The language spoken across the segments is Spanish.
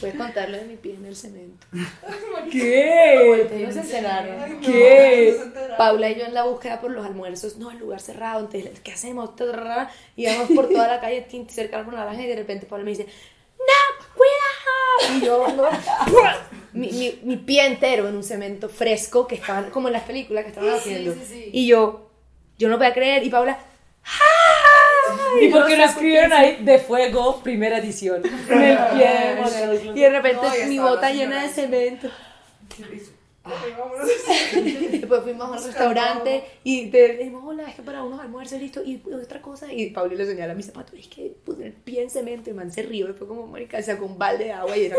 Puedes contarlo de mi pie en el cemento. ¿Qué? No se enteraron. ¿Qué? Paula y yo en la búsqueda por los almuerzos, no, el lugar cerrado, entonces, ¿qué hacemos? Y vamos por toda la calle cerca de una naranja y de repente Paula me dice, ¡No, cuidado! Y yo, no, mi, mi, mi pie entero en un cemento fresco que estaban, como en las películas que estaban haciendo. sí, sí. Y yo, yo no voy a creer, y Paula, ¿Y por qué no escribieron ahí de fuego, primera edición? En el pie. y de repente No, mi bota llena de cemento. Después fuimos a un restaurante y te dijimos, hola, es que para unos almuerzos, listo, y otra cosa. Y Pablo le señala a mi zapato, es que puse el pie en cemento y man se rió. Y fue como, marica, sacó un balde de agua y era.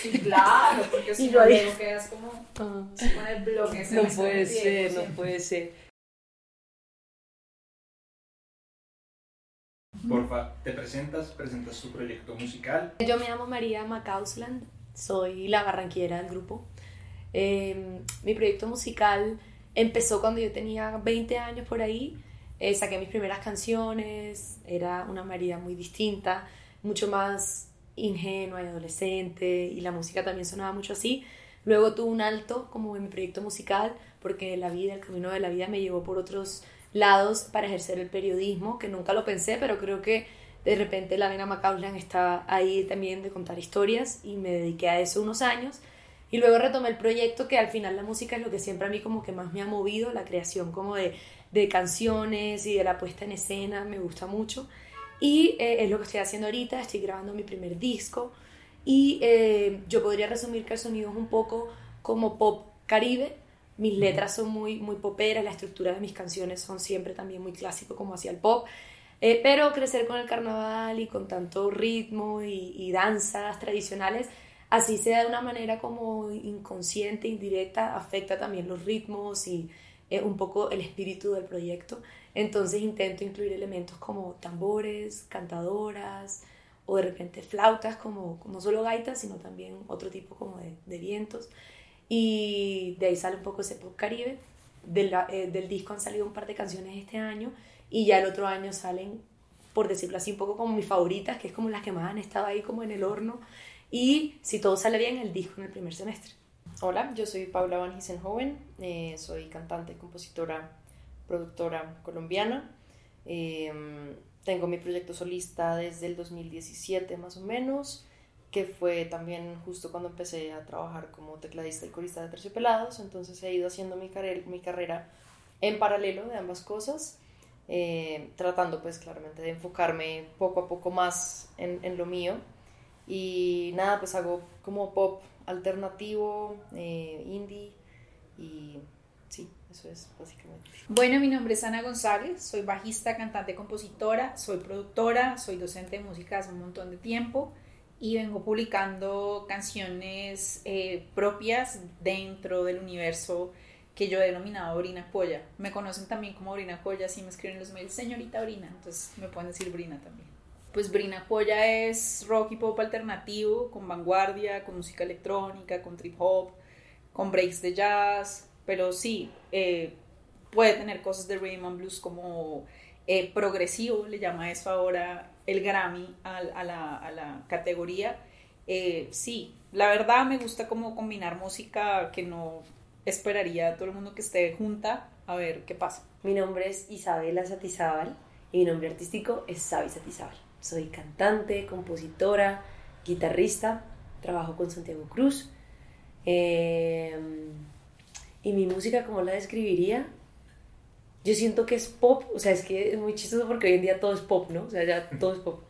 Sí, claro, porque si Y yo no ahí- luego quedas como Ah. con el bloque. No puede ser, no siempre. puede ser. Porfa, te presentas, presentas tu proyecto musical. Yo me llamo María Macausland, soy la barranquera del grupo. Eh, mi proyecto musical empezó cuando yo tenía 20 años por ahí. Eh, saqué mis primeras canciones, era una María muy distinta, mucho más ingenua y adolescente, y la música también sonaba mucho así. Luego tuve un alto como en mi proyecto musical, porque la vida, el camino de la vida me llevó por otros lados para ejercer el periodismo, que nunca lo pensé, pero creo que de repente la vena Macaulay está ahí también de contar historias y me dediqué a eso unos años. Y luego retomé el proyecto que al final la música es lo que siempre a mí como que más me ha movido, la creación como de, de canciones y de la puesta en escena, me gusta mucho. Y eh, es lo que estoy haciendo ahorita, estoy grabando mi primer disco y eh, yo podría resumir que el sonido es un poco como pop caribe. Mis letras son muy, muy poperas, la estructura de mis canciones son siempre también muy clásico como hacia el pop. Eh, pero crecer con el carnaval y con tanto ritmo y, y danzas tradicionales, así sea de una manera como inconsciente, indirecta, afecta también los ritmos y eh, un poco el espíritu del proyecto. Entonces intento incluir elementos como tambores, cantadoras o de repente flautas, como no solo gaitas, sino también otro tipo como de, de vientos. Y de ahí sale un poco ese pop caribe. Del, eh, del disco han salido un par de canciones este año y ya el otro año salen, por decirlo así, un poco como mis favoritas, que es como las que más han estado ahí como en el horno. Y si todo sale bien, el disco en el primer semestre. Hola, yo soy Paula Van Gissenhoven, eh, soy cantante, compositora, productora colombiana. Eh, tengo mi proyecto solista desde el 2017 más o menos, que fue también justo cuando empecé a trabajar como tecladista y corista de Terciopelados, entonces he ido haciendo mi, carrera mi carrera en paralelo de ambas cosas, eh, tratando pues claramente de enfocarme poco a poco más en, en lo mío. Y nada, pues hago como pop alternativo, eh, indie y sí, eso es básicamente. Bueno, mi nombre es Ana González, soy bajista, cantante, compositora, soy productora, soy docente de música hace un montón de tiempo y vengo publicando canciones eh, propias dentro del universo que yo he denominado Brina Coya. Me conocen también como Brina Coya, si me escriben en los mails, señorita Brina, entonces me pueden decir Brina también. Pues Brina Coya es rock y pop alternativo, con vanguardia, con música electrónica, con trip hop, con breaks de jazz, pero sí, eh, puede tener cosas de rhythm and blues como eh, progresivo, le llama eso ahora el Grammy a, a, la, a categoría. Eh, sí, la verdad me gusta como combinar música que no esperaría todo el mundo que esté junta a ver qué pasa. Mi nombre es Isabela Satizábal y mi nombre artístico es Sabi Satizábal. Soy cantante, compositora, guitarrista, trabajo con Santiago Cruz. Eh, y mi música, ¿cómo la describiría? Yo siento que es pop, o sea, es que es muy chistoso porque hoy en día todo es pop, ¿no? O sea, ya todo es pop.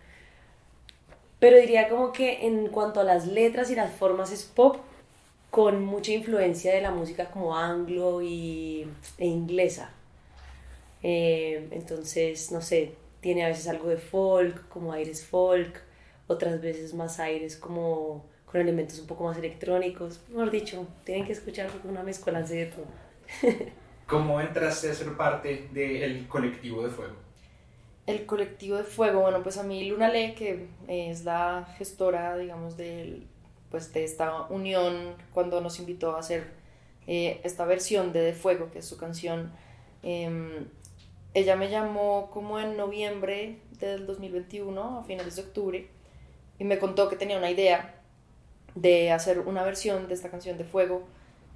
Pero diría como que en cuanto a las letras y las formas es pop, con mucha influencia de la música como anglo y, e inglesa. Eh, entonces, no sé, tiene a veces algo de folk, como aires folk, otras veces más aires como con elementos un poco más electrónicos. Mejor dicho, tienen que escuchar una mezcolanza de todo. ¿Cómo entraste a ser parte del colectivo de fuego? El colectivo de fuego, bueno, pues a mí Luna Le, que es la gestora, digamos, del, pues de esta unión, cuando nos invitó a hacer eh, esta versión de De Fuego, que es su canción, eh, ella me llamó como en noviembre del 2021, a finales de octubre, y me contó que tenía una idea de hacer una versión de esta canción de Fuego,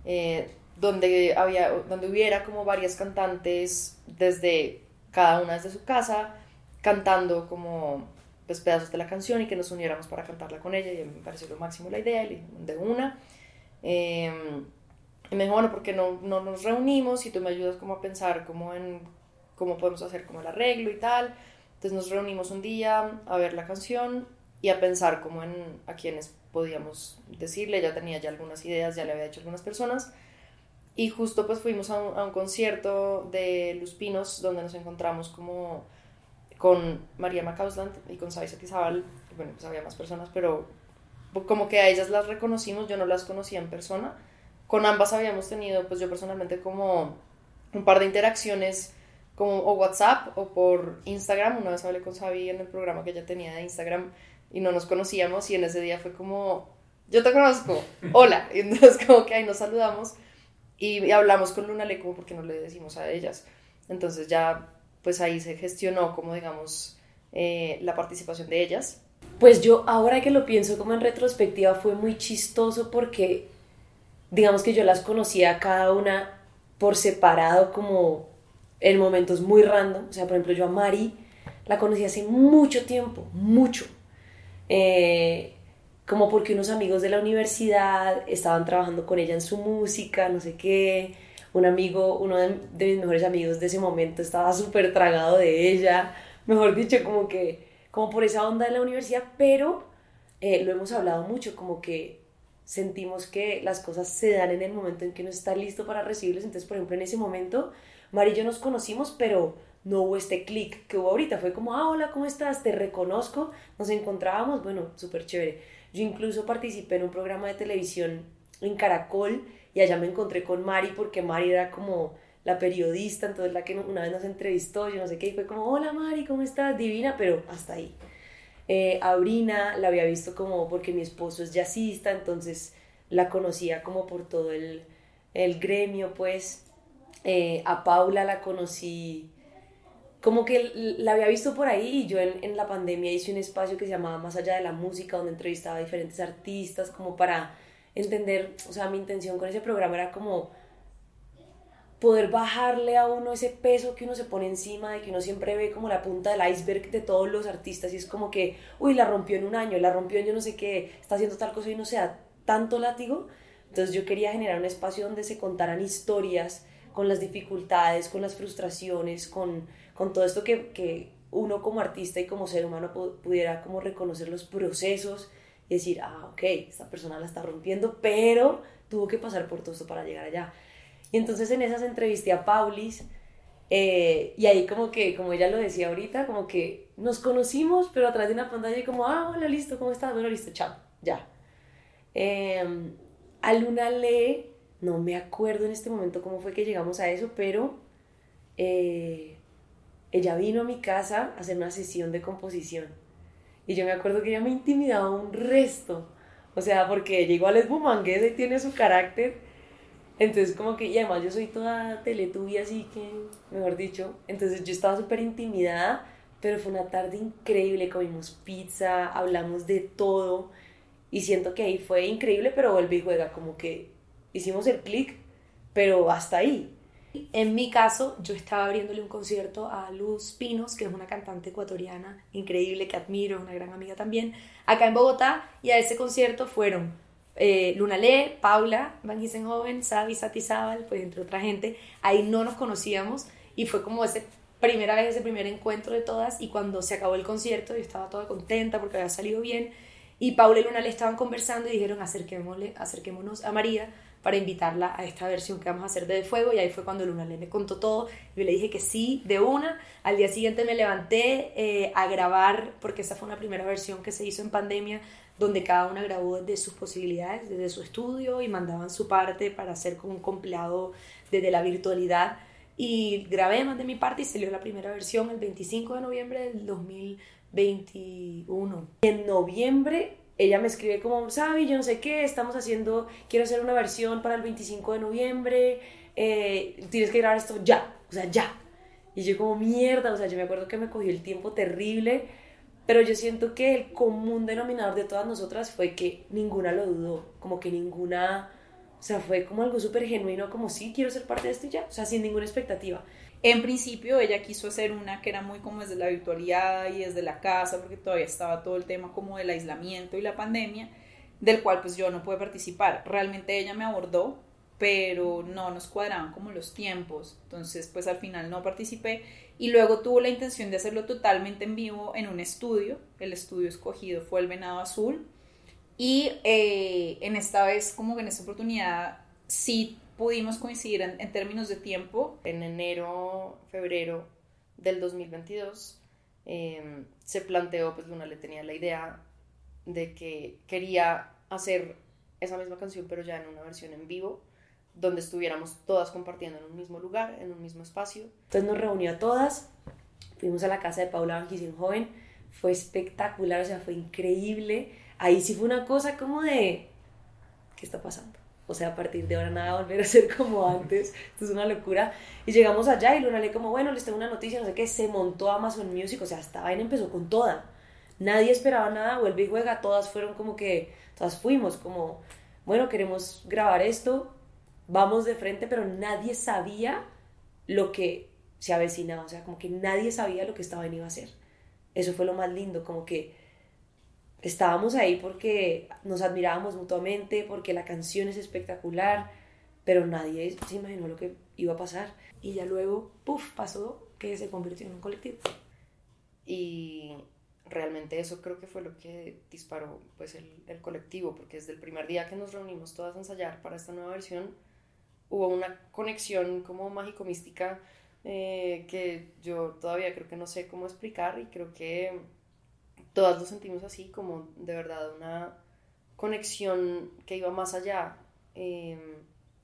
eh, donde, había, donde hubiera como varias cantantes desde cada una desde su casa, cantando como pues, pedazos de la canción y que nos uniéramos para cantarla con ella, y me pareció lo máximo la idea, de una. Eh, y me dijo, bueno, porque no, no nos reunimos y tú me ayudas como a pensar como en cómo podemos hacer como el arreglo y tal. Entonces nos reunimos un día a ver la canción y a pensar como en a quienes podíamos decirle, ya tenía ya algunas ideas, ya le había hecho algunas personas. Y justo pues fuimos a un, a un concierto de Luz Pinos donde nos encontramos como con María Macausland y con Sabisa Tizabal, bueno, pues había más personas, pero como que a ellas las reconocimos, yo no las conocía en persona. Con ambas habíamos tenido, pues yo personalmente como un par de interacciones como o WhatsApp o por Instagram. Una vez hablé con Sabi en el programa que ella tenía de Instagram y no nos conocíamos y en ese día fue como, yo te conozco, hola. Y entonces como que ahí nos saludamos y, hablamos con Luna Le como porque no le decimos a ellas. Entonces ya pues ahí se gestionó como digamos eh, la participación de ellas. Pues yo ahora que lo pienso como en retrospectiva fue muy chistoso porque digamos que yo las conocía cada una por separado como en momentos muy random. O sea, por ejemplo, yo a Mari la conocí hace mucho tiempo, mucho. Eh, como porque unos amigos de la universidad estaban trabajando con ella en su música, no sé qué. Un amigo, uno de, mis mejores amigos de ese momento estaba súper tragado de ella, mejor dicho, como que, como por esa onda de la universidad, pero eh, lo hemos hablado mucho, como que sentimos que las cosas se dan en el momento en que uno está listo para recibirlos, entonces, por ejemplo, en ese momento, Mari y yo nos conocimos, pero no hubo este clic que hubo ahorita, fue como, ah, hola, ¿cómo estás? Te reconozco, nos encontrábamos, bueno, súper chévere. Yo incluso participé en un programa de televisión en Caracol y allá me encontré con Mari porque Mari era como la periodista, entonces la que una vez nos entrevistó, yo no sé qué, y fue como, hola Mari, ¿cómo estás? Divina, pero hasta ahí. Eh, a Brina la había visto como porque mi esposo es jazzista, entonces la conocía como por todo el, el gremio, pues. Eh, a Paula la conocí como que la había visto por ahí y yo en, en, la pandemia hice un espacio que se llamaba Más allá de la música, donde entrevistaba a diferentes artistas como para entender, o sea, mi intención con ese programa era como poder bajarle a uno ese peso que uno se pone encima, de que uno siempre ve como la punta del iceberg de todos los artistas y es como que, uy, la rompió en un año, la rompió en yo no sé qué, está haciendo tal cosa y no sea tanto látigo. Entonces yo quería generar un espacio donde se contaran historias con las dificultades, con las frustraciones, con, con todo esto que, que uno como artista y como ser humano pudiera como reconocer los procesos y decir, ah, ok, esta persona la está rompiendo, pero tuvo que pasar por todo esto para llegar allá. Y entonces en esas entrevisté a Paulis eh, y ahí como que, como ella lo decía ahorita, como que nos conocimos, pero a través de una pantalla y como, ah, hola, listo, ¿cómo estás? Bueno, listo, chao, ya. Eh, a Luna Le, no me acuerdo en este momento cómo fue que llegamos a eso, pero eh, ella vino a mi casa a hacer una sesión de composición y yo me acuerdo que ella me intimidaba un resto. O sea, porque ella igual es bumanguesa y tiene su carácter. Entonces, como que, y además yo soy toda teletubia, así que, mejor dicho. Entonces, yo estaba súper intimidada, pero fue una tarde increíble. Comimos pizza, hablamos de todo. Y siento que ahí fue increíble, pero vuelve y juega. Como que hicimos el clic, pero hasta ahí. En mi caso, yo estaba abriéndole un concierto a Luz Pinos, que es una cantante ecuatoriana increíble que admiro, una gran amiga también, acá en Bogotá, y a ese concierto fueron eh, Luna Le, Paula, Van Joven, Sabi Satizábal, pues entre otra gente. Ahí no nos conocíamos y fue como ese primera vez, ese primer encuentro de todas. Y cuando se acabó el concierto, yo estaba toda contenta porque había salido bien. Y Paula y Luna Le estaban conversando y dijeron: acerquémonos a María para invitarla a esta versión que vamos a hacer de Fuego y ahí fue cuando Luna le contó todo y le dije que sí, de una. Al día siguiente me levanté eh, a grabar porque esa fue una primera versión que se hizo en pandemia donde cada una grabó desde sus posibilidades, desde su estudio y mandaban su parte para hacer como un compilado desde la virtualidad y grabé más de mi parte y salió la primera versión el 25 de noviembre del 2021. En noviembre ella me escribe como, Sabi, yo no sé qué, estamos haciendo, quiero hacer una versión para el 25 de noviembre, eh, tienes que grabar esto ya, o sea, ya. Y yo como, mierda, o sea, yo me acuerdo que me cogió el tiempo terrible, pero yo siento que el común denominador de todas nosotras fue que ninguna lo dudó, como que ninguna, o sea, fue como algo súper genuino, como sí, quiero ser parte de esto y ya, o sea, sin ninguna expectativa. En principio ella quiso hacer una que era muy como desde la virtualidad y desde la casa, porque todavía estaba todo el tema como del aislamiento y la pandemia, del cual pues yo no pude participar. Realmente ella me abordó, pero no nos cuadraban como los tiempos, entonces pues al final no participé y luego tuvo la intención de hacerlo totalmente en vivo en un estudio, el estudio escogido fue el Venado Azul. Y eh, en esta vez como que en esta oportunidad sí pudimos coincidir en, términos de tiempo. En enero, febrero del 2022 em, se planteó, pues Luna le tenía la idea de que quería hacer esa misma canción pero ya en una versión en vivo donde estuviéramos todas compartiendo en un mismo lugar, en un mismo espacio. Entonces nos reunió a todas, fuimos a la casa de Paula Banquisín Joven, fue espectacular, o sea, fue increíble. Ahí sí fue una cosa como de, ¿qué está pasando? O sea, a partir de ahora nada va a volver a ser como antes. Esto es una locura. Y llegamos allá y Luna le como, bueno, les tengo una noticia, no sé qué, se montó Amazon Music, o sea, esta vaina empezó con toda. Nadie esperaba nada, vuelve y juega, todas fueron como que, todas fuimos como, bueno, queremos grabar esto, vamos de frente, pero nadie sabía lo que se avecinaba, o sea, como que nadie sabía lo que esta vaina iba a hacer. Eso fue lo más lindo, como que estábamos ahí porque nos admirábamos mutuamente, porque la canción es espectacular, pero nadie se imaginó lo que iba a pasar. Y ya luego, puff, pasó que se convirtió en un colectivo. Y realmente eso creo que fue lo que disparó pues el, el colectivo, porque desde el primer día que nos reunimos todas a ensayar para esta nueva versión, hubo una conexión como mágico-mística eh, que yo todavía creo que no sé cómo explicar y creo que todas lo sentimos así, como de verdad una conexión que iba más allá em,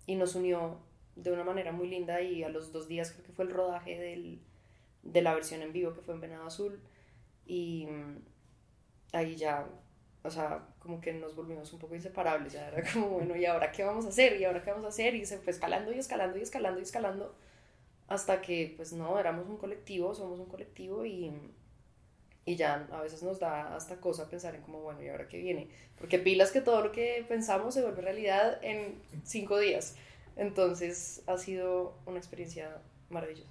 y nos unió de una manera muy linda y a los dos días creo que fue el rodaje del, de la versión en vivo que fue en Venado Azul y mm, ahí ya o sea, como que nos volvimos un poco inseparables, ya era como, bueno, ¿y ahora qué vamos a hacer? ¿Y ahora qué vamos a hacer? Y se fue escalando y escalando y escalando y escalando, hasta que, pues no, éramos un colectivo, somos un colectivo y, y ya a veces nos da hasta cosa pensar en como, bueno, ¿y ahora qué viene? Porque pilas que todo lo que pensamos se vuelve realidad en cinco días. Entonces ha sido una experiencia maravillosa.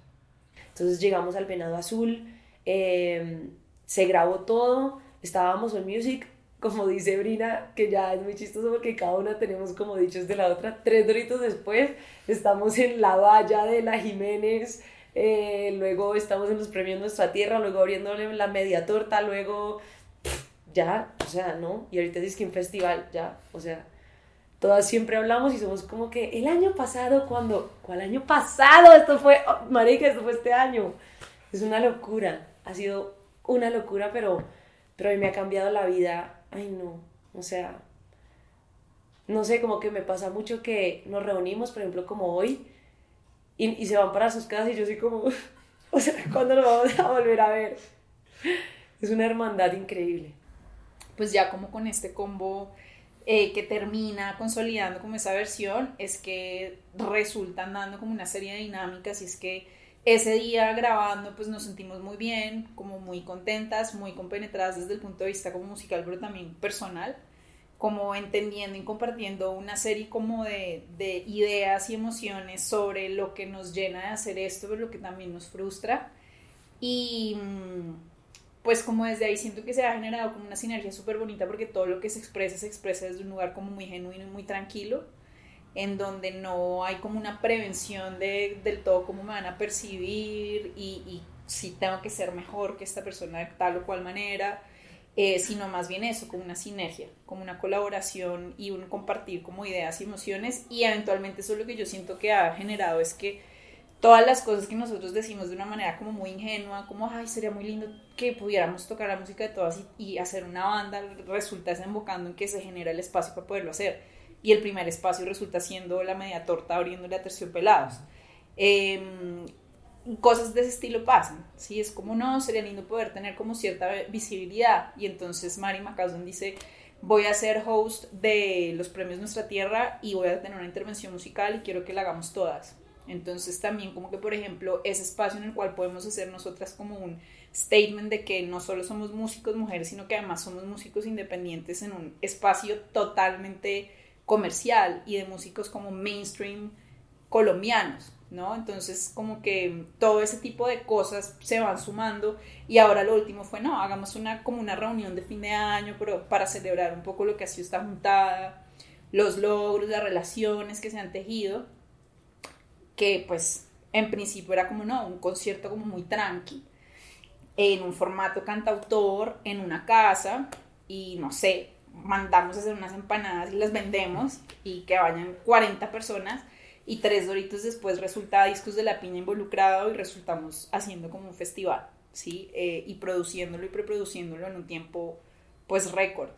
Entonces llegamos al Venado Azul, eh, se grabó todo, estábamos en Music, como dice Brina, que ya es muy chistoso porque cada una tenemos como dichos de la otra. Tres doritos después estamos en la valla de la Jiménez, eh, luego estamos en los premios Nuestra Tierra, luego abriéndole la media torta, luego ya, o sea, ¿no? Y ahorita es que un festival, ya, o sea, todas siempre hablamos y somos como que el año pasado, cuando, ¿cuál año pasado? Esto fue, oh, marica, esto fue este año. Es una locura, ha sido una locura, pero, pero mí me ha cambiado la vida ay no, o sea, no sé, como que me pasa mucho que nos reunimos, por ejemplo, como hoy, y, se van para sus casas y yo soy como, o sea, ¿cuándo nos vamos a volver a ver? Es una hermandad increíble. Pues ya como con este combo eh, que termina consolidando como esa versión, es que resultan dando como una serie de dinámicas y es que ese día grabando pues nos sentimos muy bien, como muy contentas, muy compenetradas desde el punto de vista como musical, pero también personal, como entendiendo y compartiendo una serie como de, de ideas y emociones sobre lo que nos llena de hacer esto, pero lo que también nos frustra. Y mm, pues como desde ahí siento que se ha generado como una sinergia súper bonita porque todo lo que se expresa se expresa desde un lugar como muy genuino y muy tranquilo en donde no hay como una prevención de, del todo cómo me van a percibir y, y, si tengo que ser mejor que esta persona de tal o cual manera, eh, sino más bien eso, como una sinergia, como una colaboración y un compartir como ideas y emociones y eventualmente eso es lo que yo siento que ha generado es que todas las cosas que nosotros decimos de una manera como muy ingenua, como, ay, sería muy lindo que pudiéramos tocar la música de todas y, hacer una banda, resulta desembocando en que se genera el espacio para poderlo hacer y el primer espacio resulta siendo la media torta abriéndole a terciopelados. Eh, cosas de ese estilo pasan, ¿sí? Es como, no, sería lindo poder tener como cierta visibilidad. Y entonces Mari McCausland dice, voy a ser host de los premios Nuestra Tierra y voy a tener una intervención musical y quiero que la hagamos todas. Entonces también como que, por ejemplo, ese espacio en el cual podemos hacer nosotras como un statement de que no solo somos músicos mujeres, sino que además somos músicos independientes en un espacio totalmente comercial y de músicos como mainstream colombianos, ¿no? Entonces como que todo ese tipo de cosas se van sumando y ahora lo último fue, no, hagamos una como una reunión de fin de año pero para celebrar un poco lo que ha sido esta juntada, los logros, las relaciones que se han tejido, que pues en principio era como, no, un concierto como muy tranqui, en un formato cantautor, en una casa y no sé, mandamos a hacer unas empanadas y las vendemos y que vayan 40 personas y tres doritos después resulta Discos de la Piña involucrado y resultamos haciendo como un festival, ¿sí? Eh, y produciéndolo y preproduciéndolo en un tiempo pues récord.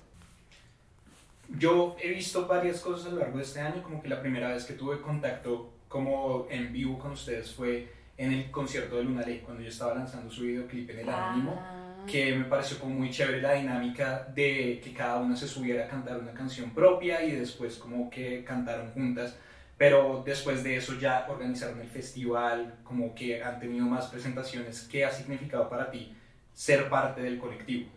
Yo he visto varias cosas a lo largo de este año, como que la primera vez que tuve contacto como en vivo con ustedes fue en el concierto de Luna Ley, cuando yo estaba lanzando su videoclip en el Anónimo, Ah. que me pareció como muy chévere la dinámica de que cada una se subiera a cantar una canción propia y después como que cantaron juntas. Pero después de eso ya organizaron el festival, como que han tenido más presentaciones. ¿Qué ha significado para ti ser parte del colectivo?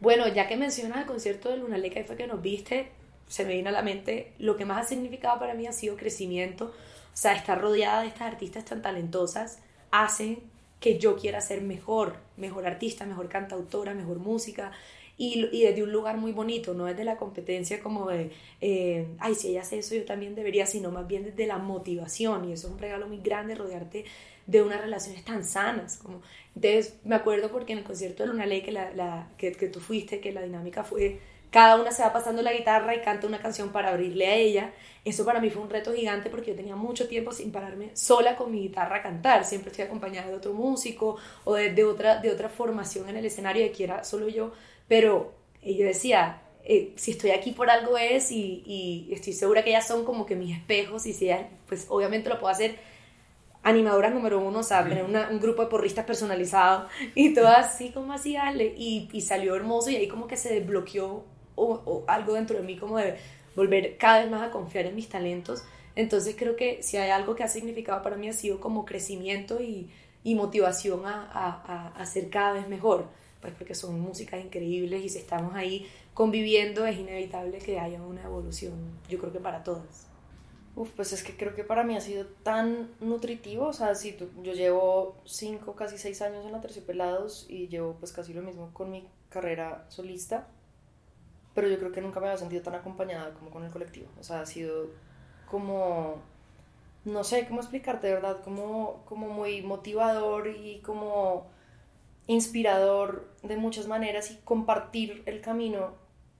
Bueno, ya que mencionas el concierto de Luna Leca y fue que nos viste, se me vino a la mente, lo que más ha significado para mí ha sido crecimiento. O sea, estar rodeada de estas artistas tan talentosas hace que yo quiera ser mejor, mejor artista, mejor cantautora, mejor música. Y, y desde un lugar muy bonito, no desde la competencia como de, eh, ay, si ella hace eso, yo también debería, sino más bien desde la motivación. Y eso es un regalo muy grande, rodearte de unas relaciones tan sanas. Como, entonces, me acuerdo porque en el concierto de Luna Ley que, la, la, que, que tú fuiste, que la dinámica fue, cada una se va pasando la guitarra y canta una canción para abrirle a ella. Eso para mí fue un reto gigante porque yo tenía mucho tiempo sin pararme sola con mi guitarra a cantar. Siempre estoy acompañada de otro músico o de, de otra, de otra formación en el escenario de que era solo yo. Pero yo decía, eh, si estoy aquí por algo es y, y estoy segura que ellas son como que mis espejos y si ellas, pues obviamente lo puedo hacer. Animadoras número uno, o sea, tener una- un grupo de porristas personalizado y todo así como así, dale, y, y salió hermoso y ahí como que se desbloqueó o, o algo dentro de mí como de volver cada vez más a confiar en mis talentos. Entonces creo que si hay algo que ha significado para mí ha sido como crecimiento y, y motivación a, a, a, a ser cada vez mejor, pues porque son músicas increíbles y si estamos ahí conviviendo es inevitable que haya una evolución, yo creo que para todas. Uf, pues es que creo que para mí ha sido tan nutritivo, o sea, si tú, yo llevo cinco, casi seis años en la Terciopelados y llevo pues casi lo mismo con mi carrera solista, pero yo creo que nunca me había sentido tan acompañada como con el colectivo, o sea, ha sido como, no sé cómo explicarte, de verdad, como, como muy motivador y como inspirador de muchas maneras y compartir el camino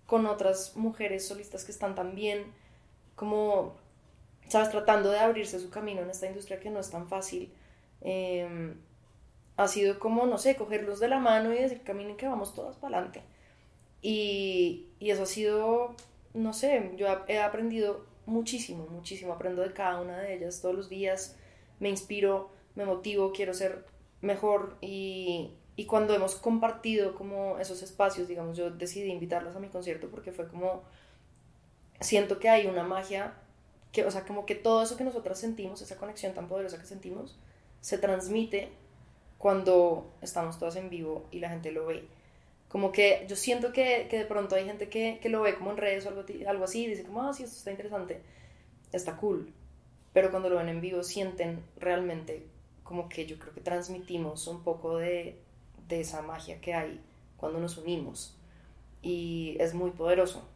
con otras mujeres solistas que están también como sabes, tratando de abrirse su camino en esta industria que no es tan fácil, eh, ha sido como, no sé, cogerlos de la mano y decir, caminen que vamos todas para adelante. Y, y eso ha sido, no sé, yo he aprendido muchísimo, muchísimo, aprendo de cada una de ellas todos los días, me inspiro, me motivo, quiero ser mejor y, y cuando hemos compartido como esos espacios, digamos, yo decidí invitarlas a mi concierto porque fue como, siento que hay una magia que, o sea, como que todo eso que nosotras sentimos, esa conexión tan poderosa que sentimos, se transmite cuando estamos todas en vivo y la gente lo ve. Como que yo siento que, que de pronto hay gente que, que, lo ve como en redes o algo, algo así, y dice como, ah, sí, esto está interesante, está cool. Pero cuando lo ven en vivo sienten realmente como que yo creo que transmitimos un poco de, de esa magia que hay cuando nos unimos. Y es muy poderoso.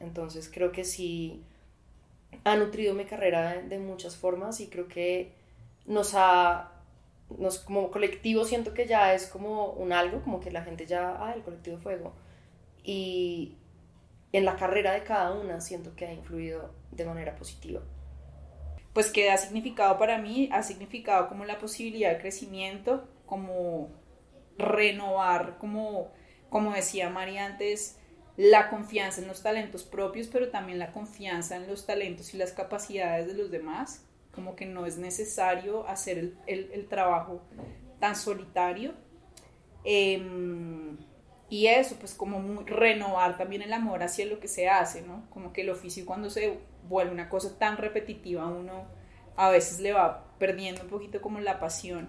Entonces creo que sí ha nutrido mi carrera de, muchas formas y creo que nos ha, nos, como colectivo siento que ya es como un algo, como que la gente ya, ah, el colectivo Fuego. Y en la carrera de cada una siento que ha influido de manera positiva. Pues que ha significado para mí, ha significado como la posibilidad de crecimiento, como renovar, como, como decía María antes, la confianza en los talentos propios, pero también la confianza en los talentos y las capacidades de los demás, como que no es necesario hacer el, el, trabajo tan solitario. Eh, y eso, pues como renovar también el amor hacia lo que se hace, ¿no? Como que el oficio cuando se vuelve una cosa tan repetitiva, uno a veces le va perdiendo un poquito como la pasión.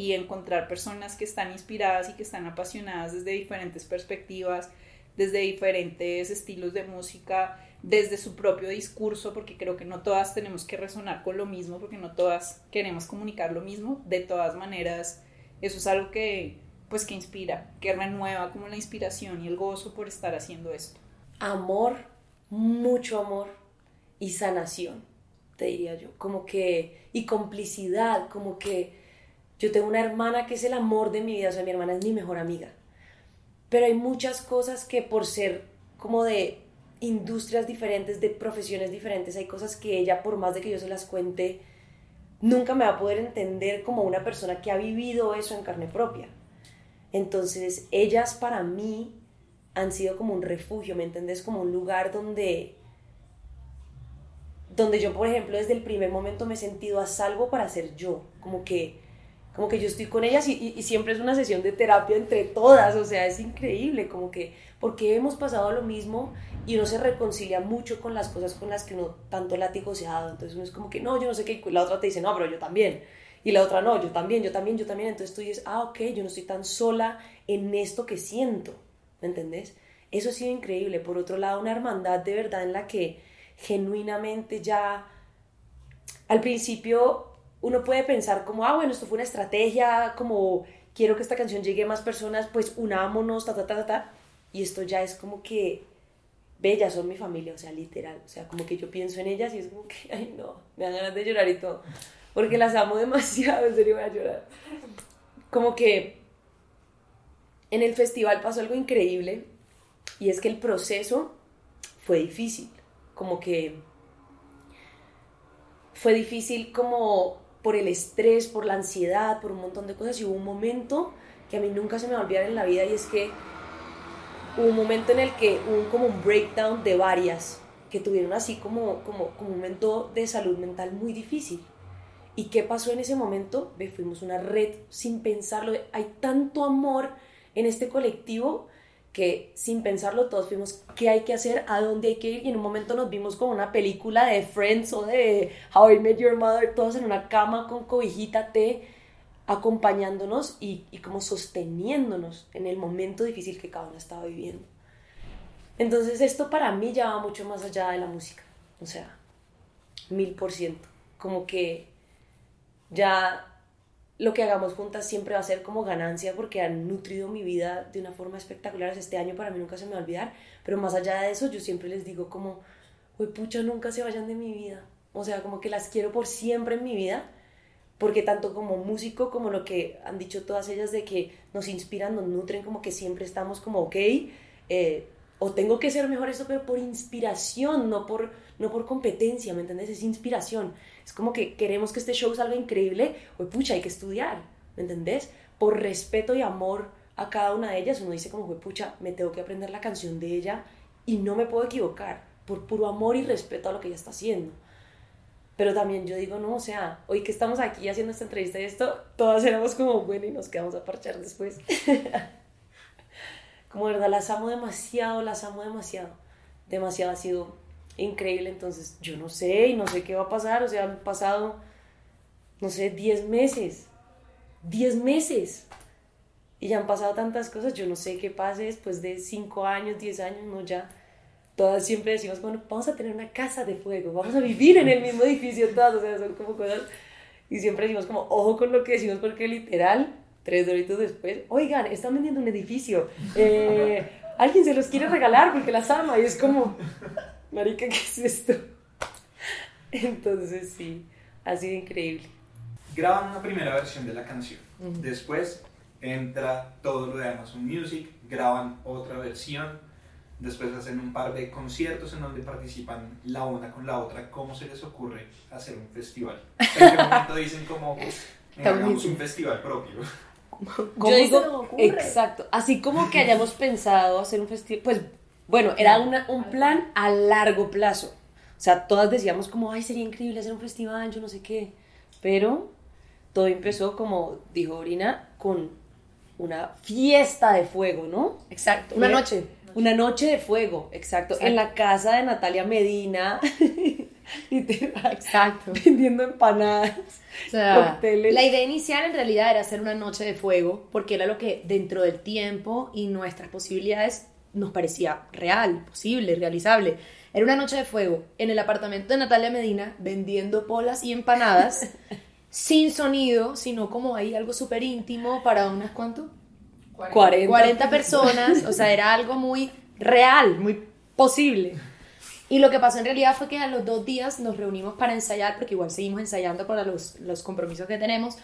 Y encontrar personas que están inspiradas y que están apasionadas desde diferentes perspectivas, desde diferentes estilos de música, desde su propio discurso, porque creo que no todas tenemos que resonar con lo mismo, porque no todas queremos comunicar lo mismo. De todas maneras, eso es algo que pues que inspira, que renueva como la inspiración y el gozo por estar haciendo esto. Amor, mucho amor y sanación, te diría yo, como que y complicidad, como que yo tengo una hermana que es el amor de mi vida, o sea, mi hermana es mi mejor amiga. Pero hay muchas cosas que por ser como de industrias diferentes, de profesiones diferentes, hay cosas que ella, por más de que yo se las cuente, nunca me va a poder entender como una persona que ha vivido eso en carne propia. Entonces, ellas para mí han sido como un refugio, ¿me entendés? Como un lugar donde donde yo, por ejemplo, desde el primer momento me he sentido a salvo para ser yo, como que como que yo estoy con ellas y, y, siempre es una sesión de terapia entre todas, o sea, es increíble, como que porque hemos pasado lo mismo y uno se reconcilia mucho con las cosas con las que uno tanto látigo se ha dado, entonces uno es como que no, yo no sé qué, y la otra te dice, no, pero yo también, y la otra no, yo también, yo también, yo también, entonces tú dices, ah, ok, yo no estoy tan sola en esto que siento, ¿me entendés? Eso ha sido increíble, por otro lado, una hermandad de verdad en la que genuinamente ya al principio uno puede pensar como, ah, bueno, esto fue una estrategia, como quiero que esta canción llegue a más personas, pues unámonos, ta, ta, ta, ta, ta. Y esto ya es como que, bellas son mi familia, o sea, literal. O sea, como que yo pienso en ellas y es como que, ay, no, me dan ganas de llorar y todo. Porque las amo demasiado, en serio voy a llorar. Como que en el festival pasó algo increíble y es que el proceso fue difícil. Como que fue difícil como por el estrés, por la ansiedad, por un montón de cosas. Y hubo un momento que a mí nunca se me va a olvidar en la vida y es que hubo un momento en el que hubo como un breakdown de varias que tuvieron así como, como, como un momento de salud mental muy difícil. ¿Y qué pasó en ese momento? Fuimos una red sin pensarlo. Hay tanto amor en este colectivo que sin pensarlo todos fuimos qué hay que hacer, a dónde hay que ir y en un momento nos vimos como una película de Friends o de How I Met Your Mother, todos en una cama con cobijita, té, acompañándonos y, y como sosteniéndonos en el momento difícil que cada uno estaba viviendo. Entonces esto para mí ya va mucho más allá de la música, o sea, mil por ciento, como que ya lo que hagamos juntas siempre va a ser como ganancia porque han nutrido mi vida de una forma espectacular. Este año para mí nunca se me va a olvidar, pero más allá de eso yo siempre les digo como, uy pucha, nunca se vayan de mi vida. O sea, como que las quiero por siempre en mi vida, porque tanto como músico como lo que han dicho todas ellas de que nos inspiran, nos nutren, como que siempre estamos como, ok, eh, o tengo que ser mejor esto, pero por inspiración, no por, no por competencia, ¿me entiendes? Es inspiración. Es como que queremos que este show salga increíble, o pucha, hay que estudiar, ¿me entendés? Por respeto y amor a cada una de ellas, uno dice como, pucha, me tengo que aprender la canción de ella y no me puedo equivocar, por puro amor y respeto a lo que ella está haciendo. Pero también yo digo, no, o sea, hoy que estamos aquí haciendo esta entrevista y esto, todas éramos como, bueno, y nos quedamos a parchar después. como verdad, las amo demasiado, las amo demasiado. Demasiado ha sido increíble, entonces yo no sé y no sé qué va a pasar, o sea, han pasado, no sé, 10 meses, 10 meses, y ya han pasado tantas cosas, yo no sé qué pase después de 5 años, 10 años, no, ya, todas siempre decimos, bueno, vamos a tener una casa de fuego, vamos a vivir en el mismo edificio todas, o sea, son como cosas, y siempre decimos como, ojo con lo que decimos, porque literal, tres horitos después, oigan, están vendiendo un edificio, eh, alguien se los quiere regalar porque las ama, y es como, marica, ¿qué es esto? Entonces sí, ha sido increíble. Graban una primera versión de la canción, después entra todo lo de Amazon Music, graban otra versión, después hacen un par de conciertos en donde participan la una con la otra. ¿Cómo se les ocurre hacer un festival? ¿En qué momento dicen como hagamos un festival propio? Yo digo, exacto, así como que hayamos pensado hacer un festival, pues bueno, era un plan a largo plazo. O sea, todas decíamos como, ay, sería increíble hacer un festival, yo no sé qué. Pero todo empezó, como dijo Orina, con una fiesta de fuego, ¿no? Exacto, una noche. Una noche de fuego, exacto. En la casa de Natalia Medina. Exacto. vendiendo empanadas. O sea, Cócteles. la idea inicial en realidad era hacer una noche de fuego, porque era lo que dentro del tiempo y nuestras posibilidades nos parecía real, posible, realizable. Era una noche de fuego en el apartamento de Natalia Medina, vendiendo polas y empanadas, sin sonido, sino como ahí algo súper íntimo para unas, ¿cuánto? 40. 40 personas, o sea, era algo muy real, muy posible. Y lo que pasó en realidad fue que a los dos días nos reunimos para ensayar, porque igual seguimos ensayando para los, los compromisos que tenemos.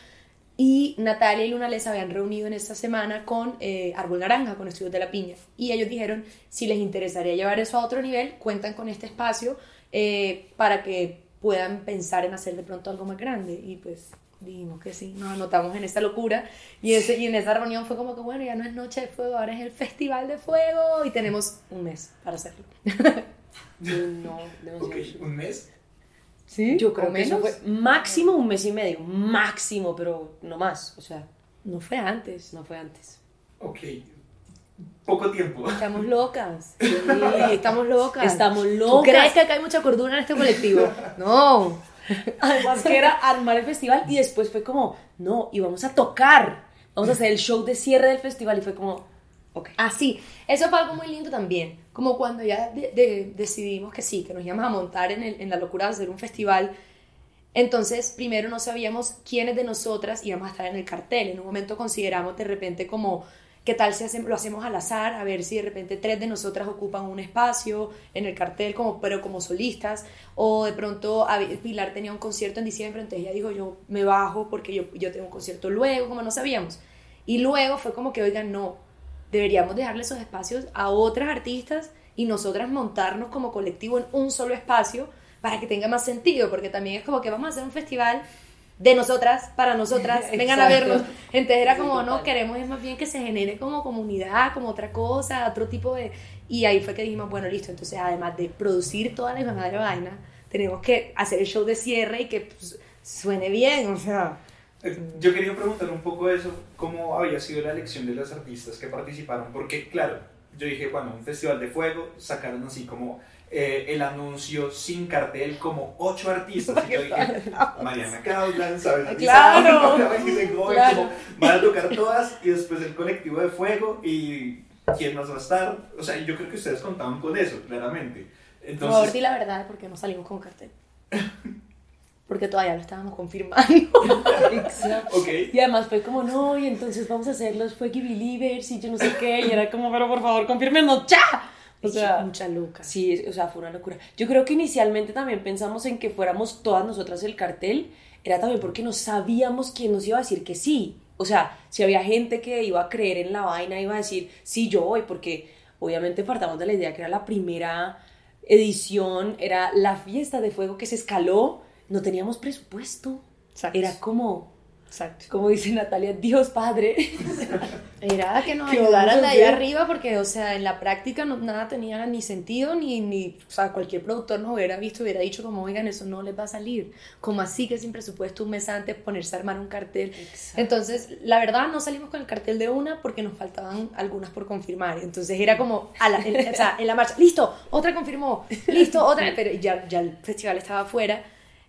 Y Natalia y Luna les habían reunido en esta semana con eh, Árbol Naranja, con Estudios de la Piña. Y ellos dijeron, si les interesaría llevar eso a otro nivel, cuentan con este espacio eh, para que puedan pensar en hacer de pronto algo más grande. Y pues dijimos que sí, nos anotamos en esta locura. Y, ese, y en esa reunión fue como que, bueno, ya no es Noche de Fuego, ahora es el Festival de Fuego. Y tenemos un mes para hacerlo. No, demasiado. Ok, un mes. ¿Sí? Yo creo ¿O que eso fue máximo un mes y medio, máximo, pero no más, o sea, No fue antes. no fue antes. Ok. Poco tiempo. Estamos locas. Sí, estamos locas. Estamos ¿Tú locas. crees que acá hay mucha cordura en este colectivo? No. Además que era armar el festival y después fue como, no, y vamos a tocar, vamos a hacer el show de cierre del festival y fue como, Así. Eso fue algo muy lindo también. Como cuando ya de- de- decidimos que sí, que nos íbamos a montar en, el- en la locura de hacer un festival. Entonces, primero no sabíamos quiénes de nosotras íbamos a estar en el cartel. En un momento consideramos de repente como, ¿qué tal si hacemos, lo hacemos al azar? A ver si de repente tres de nosotras ocupan un espacio en el cartel, como, pero como solistas. O de pronto Pilar tenía un concierto en diciembre, entonces ella dijo, yo me bajo porque yo, yo tengo un concierto luego, como no sabíamos. Y luego fue como que, oigan, no, deberíamos dejarle esos espacios a otras artistas y nosotras montarnos como colectivo en un solo espacio para que tenga más sentido, porque también es como que vamos a hacer un festival de nosotras, para nosotras, vengan a vernos. Entonces era como, no, queremos es más bien que se genere como comunidad, como otra cosa, otro tipo de... Y ahí fue que dijimos, bueno, listo, entonces además de producir toda la madre vaina, tenemos que hacer el show de cierre y que pues, suene bien, o sea... Yo quería preguntar un poco eso, cómo había sido la elección de las artistas que participaron, porque claro, yo dije, bueno, un festival de fuego, sacaron así como eh, el anuncio sin cartel, como ocho artistas, y yo dije, Mariana Causland, Isabel Claro, claro. van a tocar todas, y después el colectivo de fuego, y quién más va a estar, o sea, yo creo que ustedes contaban con eso, claramente. Por favor, Entonces, di la verdad, porque no salimos con cartel. Porque todavía lo estábamos confirmando. Exacto. Y además fue como, no, y entonces vamos a hacer los Fuegi Believers y yo no sé qué, y era como, pero por favor, confírmenos ya. O sea, mucha loca. Sí, o sea, fue una locura. Yo creo que inicialmente también pensamos en que fuéramos todas nosotras el cartel, era también porque no sabíamos quién nos iba a decir que sí. O sea, si había gente que iba a creer en la vaina, iba a decir, sí, yo voy, porque obviamente partamos de la idea que era la primera edición, era la fiesta de fuego que se escaló, no teníamos presupuesto. Exacto. Era como, Exacto. como dice Natalia, Dios Padre. Era que nos ¿Qué ayudaran de vamos a ahí hacer? arriba, porque, o sea, en la práctica no- nada tenía ni sentido, ni, ni, o sea, cualquier productor nos hubiera visto, hubiera dicho como, oigan, eso no les va a salir. Como así que sin presupuesto un mes antes ponerse a armar un cartel. Entonces, la verdad, no salimos con el cartel de una porque nos faltaban algunas por confirmar. Entonces era como, a la- en, o sea, en la marcha, listo, otra confirmó, listo, otra, pero ya, ya el festival estaba afuera.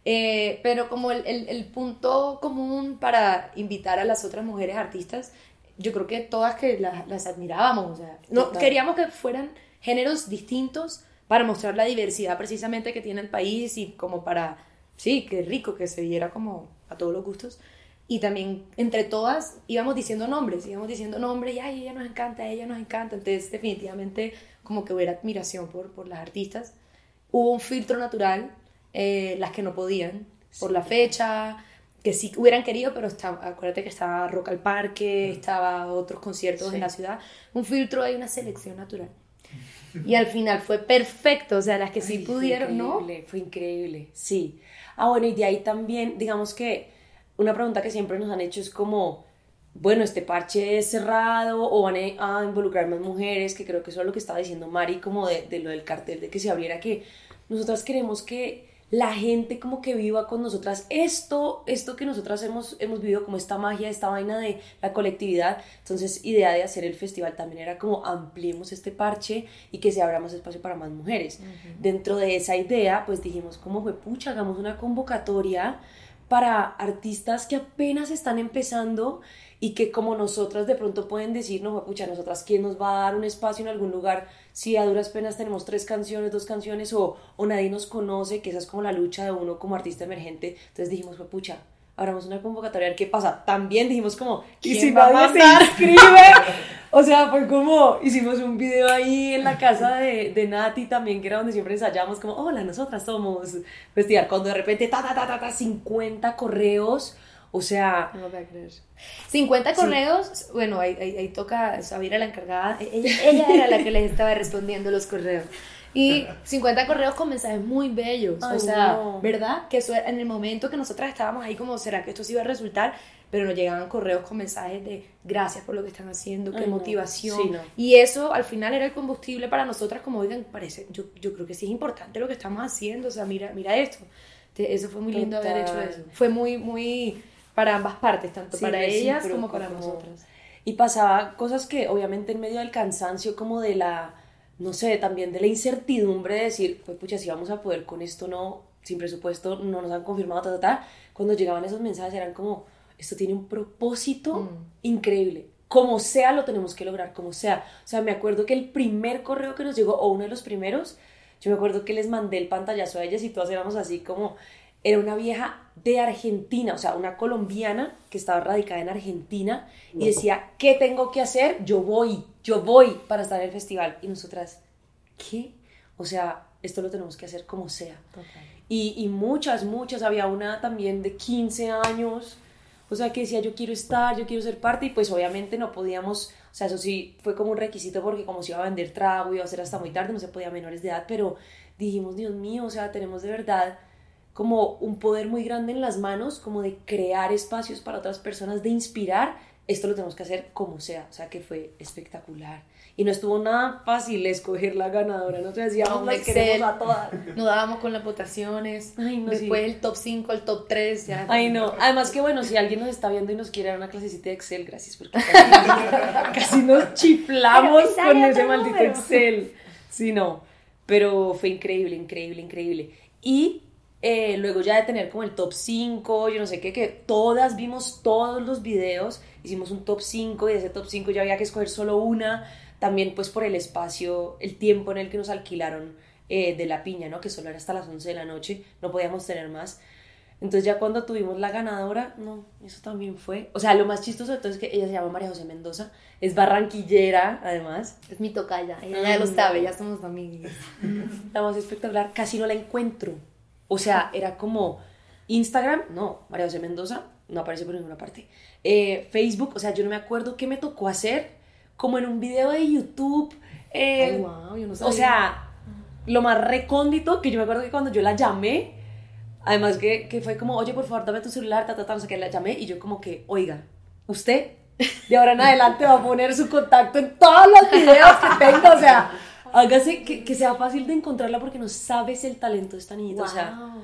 Eh, pero como el, el- el punto común para invitar a las otras mujeres artistas, yo creo que todas que las, las admirábamos, o sea, no, queríamos que fueran géneros distintos para mostrar la diversidad precisamente que tiene el país y como para, sí, que rico, que se viera como a todos los gustos. Y también entre todas íbamos diciendo nombres, íbamos diciendo nombres y ay, ella nos encanta, ella nos encanta. Entonces definitivamente como que hubiera admiración por, por las artistas. Hubo un filtro natural, eh, las que no podían, por la fecha, que sí hubieran querido, pero está, acuérdate que estaba Rock al Parque, estaba otros conciertos Sí. en la ciudad. Un filtro hay una selección natural. Y al final fue perfecto, o sea, las que sí Ay, fue pudieron, ¿no? increíble, Fue increíble, sí. Ah, bueno, y de ahí también, digamos que una pregunta que siempre nos han hecho es como, bueno, este parche es cerrado o van a a involucrar más mujeres, que creo que eso es lo que estaba diciendo Mari, como de, de lo del cartel, de que se abriera, que nosotras queremos que la gente como que viva con nosotras esto, esto que nosotras hemos, hemos vivido como esta magia, esta vaina de la colectividad. Entonces, idea de hacer el festival también era como ampliemos este parche y que se abra más espacio para más mujeres. Dentro de esa idea, pues dijimos, como fue pucha, hagamos una convocatoria para artistas que apenas están empezando y que como nosotras de pronto pueden decir, no, pucha, nosotras, ¿quién nos va a dar un espacio en algún lugar si a duras penas tenemos tres canciones, dos canciones o, o nadie nos conoce, que esa es como la lucha de uno como artista emergente? Entonces dijimos, pucha, abramos una convocatoria a ver qué pasa. También dijimos como, ¿y si nadie se inscribe? o sea, fue como, hicimos un video ahí en la casa de, de Nati también, que era donde siempre ensayamos, como, hola, nosotras somos festival. Cuando de repente, ta, ta, ta, ta, ta, 50 correos o sea... No voy a creer. 50 correos, bueno, ahí, ahí, toca saber a la encargada. E-, ella, ella, era la que les estaba respondiendo los correos. Y 50 correos con mensajes muy bellos. o sea, ¿verdad? Que eso en el momento que nosotras estábamos ahí como, ¿será que esto sí iba a resultar? Pero nos llegaban correos con mensajes de gracias por lo que están haciendo, qué motivación. y eso al final era el combustible para nosotras como, oigan, parece, yo, yo creo que sí es importante lo que estamos haciendo. O sea, mira, mira esto. Eso fue muy lindo haber hecho eso. Fue muy, muy para ambas partes, tanto para ellas como para nosotras. Y pasaba cosas que obviamente en medio del cansancio, como de la, no sé, también de la incertidumbre de decir, pues pucha, si vamos a poder con esto, no, sin presupuesto, no nos han confirmado, ta, ta, ta. Cuando llegaban esos mensajes eran como, esto tiene un propósito mm. increíble. Como sea, lo tenemos que lograr, como sea. O sea, me acuerdo que el primer correo que nos llegó, o uno de los primeros, yo me acuerdo que les mandé el pantallazo a ellas y todas éramos así como, era una vieja de Argentina, o sea, una colombiana que estaba radicada en Argentina y decía, ¿qué tengo que hacer? Yo voy, yo voy para estar en el festival. Y nosotras, ¿qué? O sea, esto lo tenemos que hacer como sea. Y, y, muchas, muchas, había una también de 15 años, o sea, que decía, yo quiero estar, yo quiero ser parte, y pues obviamente no podíamos, o sea, eso sí fue como un requisito porque como se iba a vender trago, iba a ser hasta muy tarde, no se podía menores de edad, pero dijimos, Dios mío, o sea, tenemos de verdad como un poder muy grande en las manos, como de crear espacios para otras personas, de inspirar, esto lo tenemos que hacer como sea, o sea que fue espectacular. Y no estuvo nada fácil escoger la ganadora, no te decíamos no, Excel, a todas. Nos dábamos con las votaciones, Ay, no, después el top 5, el top 3, ya. Ay no, además que bueno, si alguien nos está viendo y nos quiere dar una clasecita de Excel, gracias, porque casi, casi nos chiflamos con ese maldito Excel. Sí, no, pero fue increíble, increíble, increíble. Y eh, luego ya de tener como el top 5, yo no sé qué, que todas vimos todos los videos, hicimos un top 5 y de ese top 5 ya había que escoger solo una, también pues por el espacio, el tiempo en el que nos alquilaron eh, de la piña, ¿no? Que solo era hasta las 11 de la noche, no podíamos tener más. Entonces ya cuando tuvimos la ganadora, no, eso también fue. O sea, lo más chistoso de todo es que ella se llama María José Mendoza, es barranquillera además. Es mi tocaya, ella ya lo sabe, ya somos amigas. La más espectacular, casi no la encuentro. O sea, era como Instagram, no, María José Mendoza, no aparece por ninguna parte. Eh, Facebook, o sea, yo no me acuerdo qué me tocó hacer, como en un video de YouTube. Eh, wow, yo no sabía. O sea, lo más recóndito, que yo me acuerdo que cuando yo la llamé, además que, que fue como, oye, por favor, dame tu celular, ta, ta, ta, no sé qué, la llamé y yo como que, oiga, usted de ahora en adelante va a poner su contacto en todos los videos que tengo, o sea, hágase que, que, sea fácil de encontrarla porque no sabes el talento de esta niñita. O sea,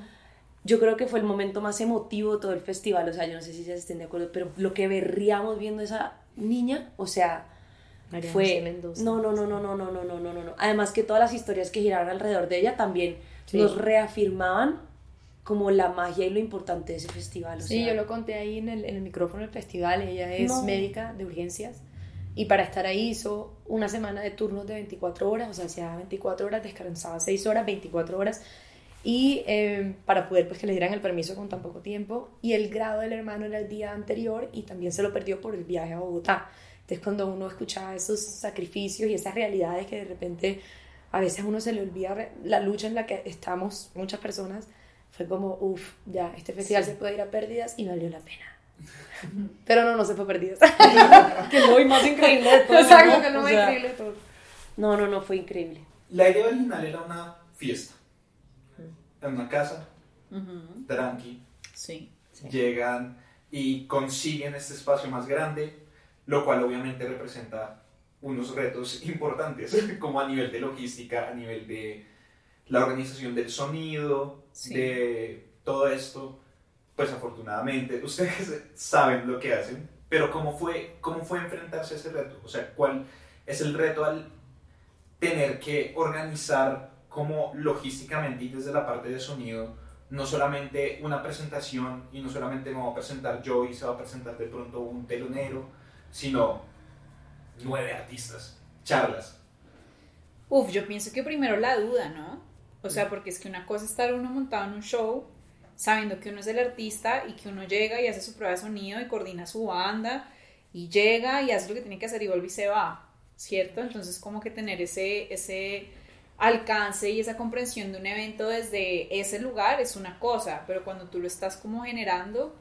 yo creo que fue el momento más emotivo de todo el festival. O sea, yo no sé si se estén de acuerdo, pero lo que veríamos viendo a esa niña, o sea, fue. No, no, no, no, no, no, no, no, no, no. Además que todas las historias que giraron alrededor de ella también nos reafirmaban como la magia y lo importante de ese festival. sí, yo lo conté ahí en el, en el micrófono del festival. Ella es médica de urgencias y para estar ahí hizo una semana de turnos de 24 horas, o sea, hacía 24 horas, descansaba 6 horas, 24 horas, y em, para poder pues que le dieran el permiso con tan poco tiempo. Y el grado del hermano era el día anterior y también se lo perdió por el viaje a Bogotá. Entonces cuando uno escuchaba esos sacrificios y esas realidades que de repente a veces uno se le olvida la lucha en la que estamos muchas personas, fue como, uff, ya, este festival se puede ir a pérdidas y valió la pena. Pero no, no se fue perdido. que lo más increíble de todo. Exacto, que lo más increíble de todo. No, no, no, fue increíble. La idea original era una fiesta. En una casa, tranqui. Sí, Llegan y consiguen este espacio más grande, lo cual obviamente representa unos retos importantes, como a nivel de logística, a nivel de la organización del sonido, Sí. de todo esto, pues afortunadamente ustedes saben lo que hacen, pero ¿cómo fue, cómo fue enfrentarse a ese reto? O sea, ¿cuál es el reto al tener que organizar como logísticamente y desde la parte de sonido, no solamente una presentación y no solamente me voy a presentar yo y se va a presentar de pronto un telonero, sino nueve artistas, charlas. Uf, yo pienso que primero la duda, ¿no? O sea, porque es que una cosa es estar uno montado en un show, sabiendo que uno es el artista y que uno llega y hace su prueba de sonido y coordina su banda y llega y hace lo que tiene que hacer y vuelve y se va, ¿cierto? Entonces como que tener ese, ese alcance y esa comprensión de un evento desde ese lugar es una cosa, pero cuando tú lo estás como generando,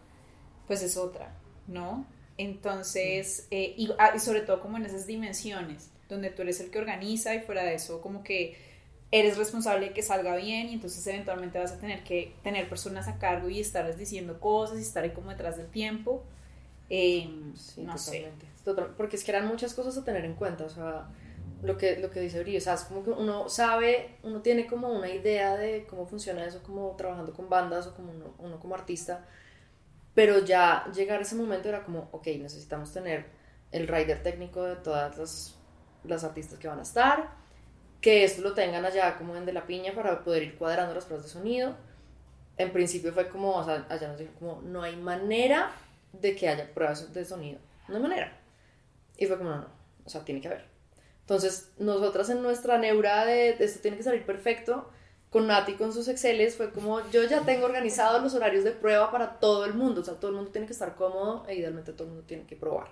pues es otra, ¿no? Entonces, eh, y, ah, y sobre todo como en esas dimensiones, donde tú eres el que organiza y fuera de eso como que eres responsable de que salga bien y entonces eventualmente vas a tener que tener personas a cargo y estarles diciendo cosas y estar ahí como detrás del tiempo. Eh, Sí, no sé. Total- porque es que eran muchas cosas a tener en cuenta, o sea, lo que, lo que dice Bri, o sea, es como que uno sabe, uno tiene como una idea de cómo funciona eso, como trabajando con bandas o como uno, uno como artista, pero ya llegar a ese momento era como, ok, necesitamos tener el rider técnico de todas las, las artistas que van a estar, que esto lo tengan allá como en De La Piña para poder ir cuadrando las pruebas de sonido. En principio fue como, o sea, allá nos dijo como, no hay manera de que haya pruebas de sonido, no hay manera. Y fue como, no, no, o sea, tiene que haber. Entonces, nosotras en nuestra neura de esto tiene que salir perfecto, con Nati con sus Exceles fue como, yo ya tengo organizados los horarios de prueba para todo el mundo, o sea, todo el mundo tiene que estar cómodo e idealmente todo el mundo tiene que probar.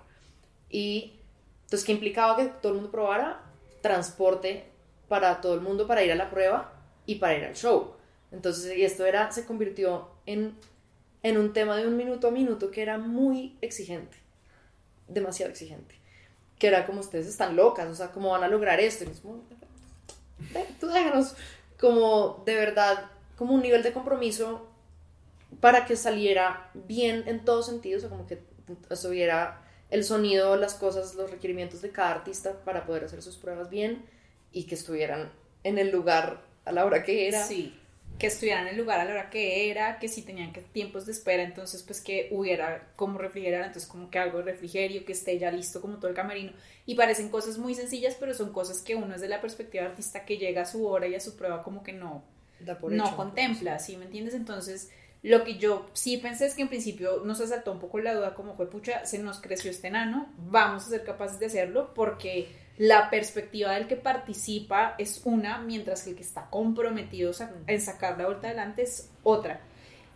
Y entonces, ¿qué implicaba que todo el mundo probara? Transporte para todo el mundo para ir a la prueba y para ir al show. Entonces, y esto era, se convirtió en, en un tema de un minuto a minuto que era muy exigente, demasiado exigente. Que era como ustedes están locas, o sea, ¿cómo van a lograr esto? Y "Ve, tú déjanos, como de verdad, como un nivel de compromiso para que saliera bien en todos sentidos, o como que estuviera el sonido, las cosas, los requerimientos de cada artista para poder hacer sus pruebas bien y que estuvieran en el lugar a la hora que era. Sí, que estuvieran en el lugar a la hora que era, que si tenían que tiempos de espera, entonces pues que hubiera como refrigerar, entonces como que algo de refrigerio, que esté ya listo como todo el camerino. Y parecen cosas muy sencillas, pero son cosas que uno es de la perspectiva de artista que llega a su hora y a su prueba como que no, Da por no hecho. contempla, ¿sí me entiendes? Entonces, lo que yo sí pensé es que en principio nos asaltó un poco la duda como fue, pucha, se nos creció este enano, vamos a ser capaces de hacerlo porque la perspectiva del que participa es una, mientras que el que está comprometido en sacar la vuelta adelante es otra.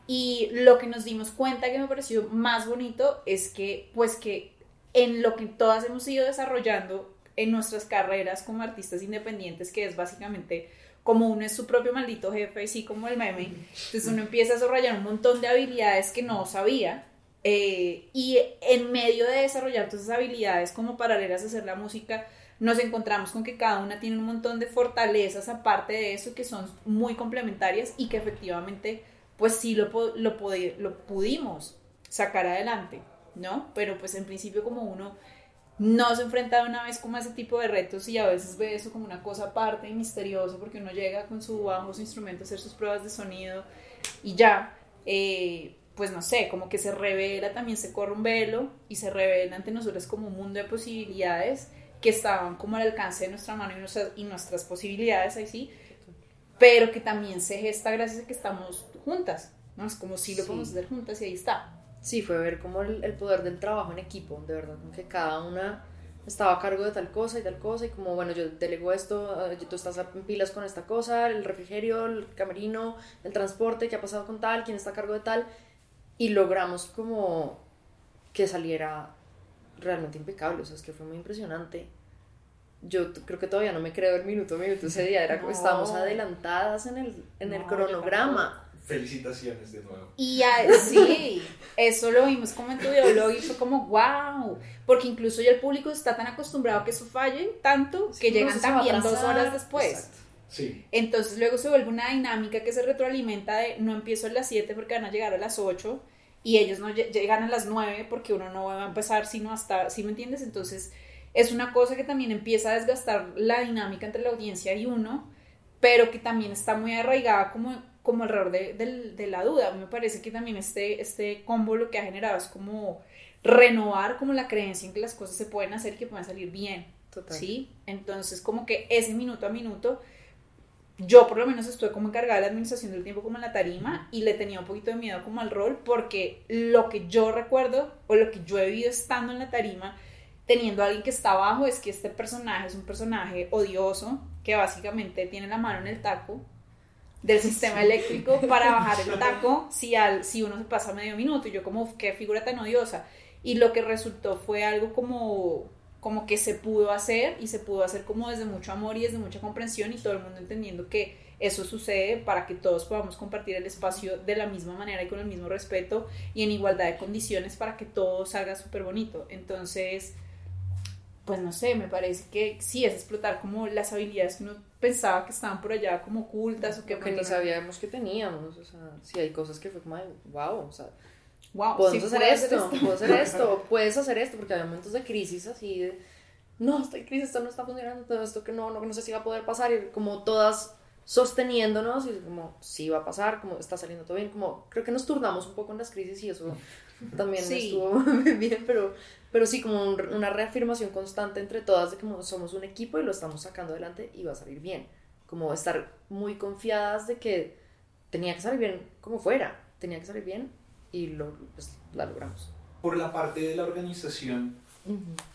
Y lo que nos dimos cuenta que me pareció más bonito es que, pues que en lo que todas hemos ido desarrollando en nuestras carreras como artistas independientes, que es básicamente como uno es su propio maldito jefe, así como el meme, entonces uno empieza a desarrollar un montón de habilidades que no sabía. eh, y en medio de desarrollar todas esas habilidades como paralelas a hacer la música, nos encontramos con que cada una tiene un montón de fortalezas aparte de eso que son muy complementarias y que efectivamente pues sí lo, lo pudimos sacar adelante, ¿no? Pero pues en principio como uno no se enfrenta de una vez como a ese tipo de retos y a veces ve eso como una cosa aparte y misterioso porque uno llega con su bajo, su instrumento a hacer sus pruebas de sonido y ya, eh, pues no sé, como que se revela, también se corre un velo y se revela ante nosotros como un mundo de posibilidades que estaban como al alcance de nuestra mano y nuestras, y nuestras posibilidades ahí sí, pero que también se gesta gracias a que estamos juntas, ¿no? Es como si lo Sí. podemos hacer juntas y ahí está. Sí, fue ver como el, el poder del trabajo en equipo, de verdad, como que cada una estaba a cargo de tal cosa y tal cosa, y como, bueno, yo delego esto, eh, tú estás en pilas con esta cosa, el refrigerio, el camerino, el transporte, qué ha pasado con tal, quién está a cargo de tal, y logramos como que saliera realmente impecable, o sea, es que fue muy impresionante. Yo creo que todavía no me creo el minuto a minuto ese día, era como No. estábamos adelantadas en el, en el No, yo cronograma. Felicitaciones de nuevo. Y ah, sí, eso lo vimos como en tu videoblog y fue como wow, porque incluso ya el público está tan acostumbrado a que eso falle tanto que Sí, no, llegan a también dos horas después. Exacto. Sí. Entonces luego se vuelve una dinámica que se retroalimenta de no empiezo a las 7 porque van a llegar a las 8 y ellos no lle- llegan a las 9 porque uno no va a empezar sino hasta, ¿sí me entiendes? Entonces es una cosa que también empieza a desgastar la dinámica entre la audiencia y uno, pero que también está muy arraigada como, como alrededor de, del- de la duda. A mí me parece que también este, este combo lo que ha generado es como renovar como la creencia en que las cosas se pueden hacer y que pueden salir bien. Total. ¿sí? Entonces, como que ese minuto a minuto, yo por lo menos estuve como encargada de la administración del tiempo como en la tarima y le tenía un poquito de miedo como al rol porque lo que yo recuerdo o lo que yo he vivido estando en la tarima, teniendo a alguien que está abajo, es que este personaje es un personaje odioso que básicamente tiene la mano en el taco del sistema eléctrico para bajar el taco si, al, si uno se pasa medio minuto. Y yo como, "Uf, qué figura tan odiosa. Y lo que resultó fue algo como, como que se pudo hacer y se pudo hacer como desde mucho amor y desde mucha comprensión y todo el mundo entendiendo que eso sucede para que todos podamos compartir el espacio de la misma manera y con el mismo respeto y en igualdad de condiciones para que todo salga súper bonito. Entonces, pues no sé, me parece que sí es explotar como las habilidades que uno pensaba que estaban por allá como ocultas o que, que ni sabíamos que teníamos, o sea, sí hay cosas que fue como, de, wow, o sea, wow, podemos sí hacer puedo esto, puedo hacer esto, puedes hacer esto, porque había momentos de crisis así de, no, esta crisis, esto no está funcionando, todo esto que no, no, no sé si va a poder pasar, y como todas sosteniéndonos, y como, sí va a pasar, como está saliendo todo bien, como, creo que nos turnamos un poco en las crisis y eso también Sí. estuvo bien, pero, pero sí, como un- una reafirmación constante entre todas de como somos un equipo y lo estamos sacando adelante y va a salir bien, como estar muy confiadas de que tenía que salir bien como fuera, tenía que salir bien y lo, pues, la logramos. Por la parte de la organización,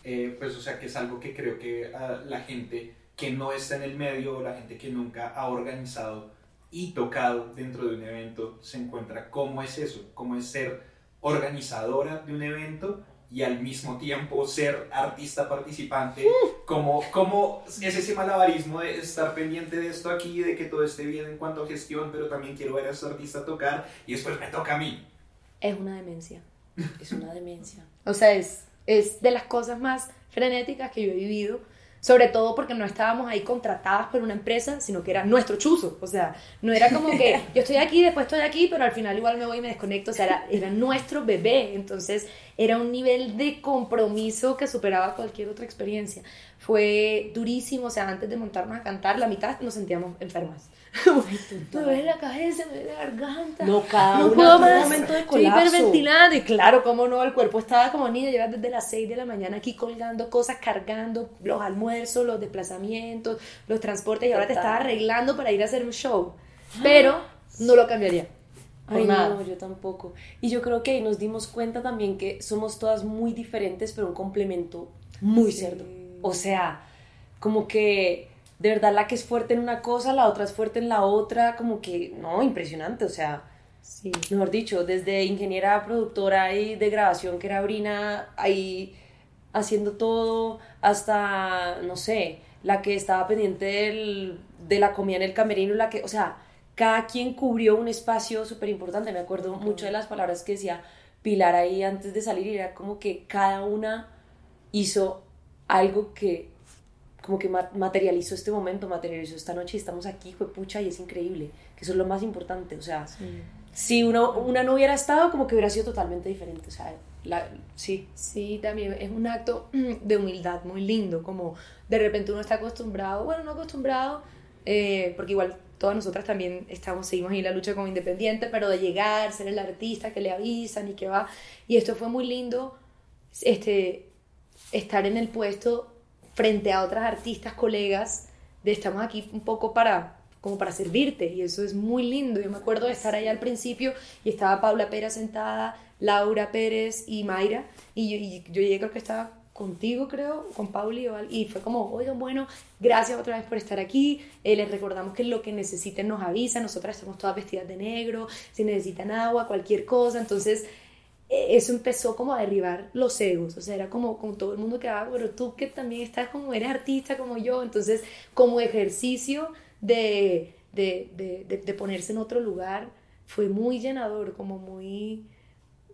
eh, pues o sea que es algo que creo que ah, la gente que no está en el medio o la gente que nunca ha organizado y tocado dentro de un evento se encuentra cómo es eso, cómo es ser organizadora de un evento y al mismo tiempo ser artista participante, como, como es ese malabarismo de estar pendiente de esto aquí, de que todo esté bien en cuanto a gestión, pero también quiero ver a ese artista tocar y después me toca a mí. Es una demencia. Es una demencia. O sea, es, es de las cosas más frenéticas que yo he vivido, sobre todo porque no estábamos ahí contratadas por una empresa, sino que era nuestro chuzo. O sea, no era como que yo estoy aquí, después estoy aquí, pero al final igual me voy y me desconecto. O sea, era, era nuestro bebé. Entonces, era un nivel de compromiso que superaba cualquier otra experiencia. Fue durísimo. O sea, antes de montarnos a cantar, la mitad nos sentíamos enfermas. me duele la cabeza, me duele la garganta. No, cada no una puedo más. momento de Estoy colapso. hiperventilando. Y claro, cómo no, el cuerpo estaba como niña, llevas desde las 6 de la mañana aquí colgando cosas, cargando los almuerzos, los desplazamientos, los transportes, y ahora te Total. estás arreglando para ir a hacer un show. Pero no lo cambiaría. Ay, nada. no, yo tampoco. Y yo creo que ahí nos dimos cuenta también que somos todas muy diferentes, pero un complemento muy cerdo. O sea, como que de verdad la que es fuerte en una cosa, la otra es fuerte en la otra, como que, no, impresionante. O sea, Sí. mejor dicho, desde ingeniera, productora y de grabación, que era Brina, ahí haciendo todo, hasta, no sé, la que estaba pendiente del- de la comida en el camerino, la que, o sea, cada quien cubrió un espacio súper importante. Me acuerdo mucho de las palabras que decía Pilar ahí antes de salir, y era como que cada una hizo algo que como que ma- materializó este momento, materializó esta noche y estamos aquí, fue pucha, y es increíble, que eso es lo más importante, o sea, si una, una no hubiera estado, como que hubiera sido totalmente diferente, o sea, la, sí. Sí, también es un acto de humildad muy lindo, como de repente uno está acostumbrado, bueno, no acostumbrado, eh, porque igual todas nosotras también estamos, seguimos ahí en la lucha como independiente, pero de llegar, ser el artista que le avisan y que va, y esto fue muy lindo, este, estar en el puesto frente a otras artistas, colegas, de estamos aquí un poco para como para servirte y eso es muy lindo. Yo me acuerdo de estar allá al principio y estaba Paula Pérez sentada, Laura Pérez y Mayra y yo, y yo llegué creo que estaba contigo creo, con Pauli o y fue como, oigan, bueno, gracias otra vez por estar aquí, Eh, les recordamos que lo que necesiten nos avisan, nosotras estamos todas vestidas de negro, si necesitan agua, cualquier cosa, entonces eso empezó como a derribar los egos, o sea, era como, como todo el mundo que ah, pero tú que también estás como, eres artista como yo, entonces como ejercicio de, de, de, ponerse en otro lugar, fue muy llenador, como muy,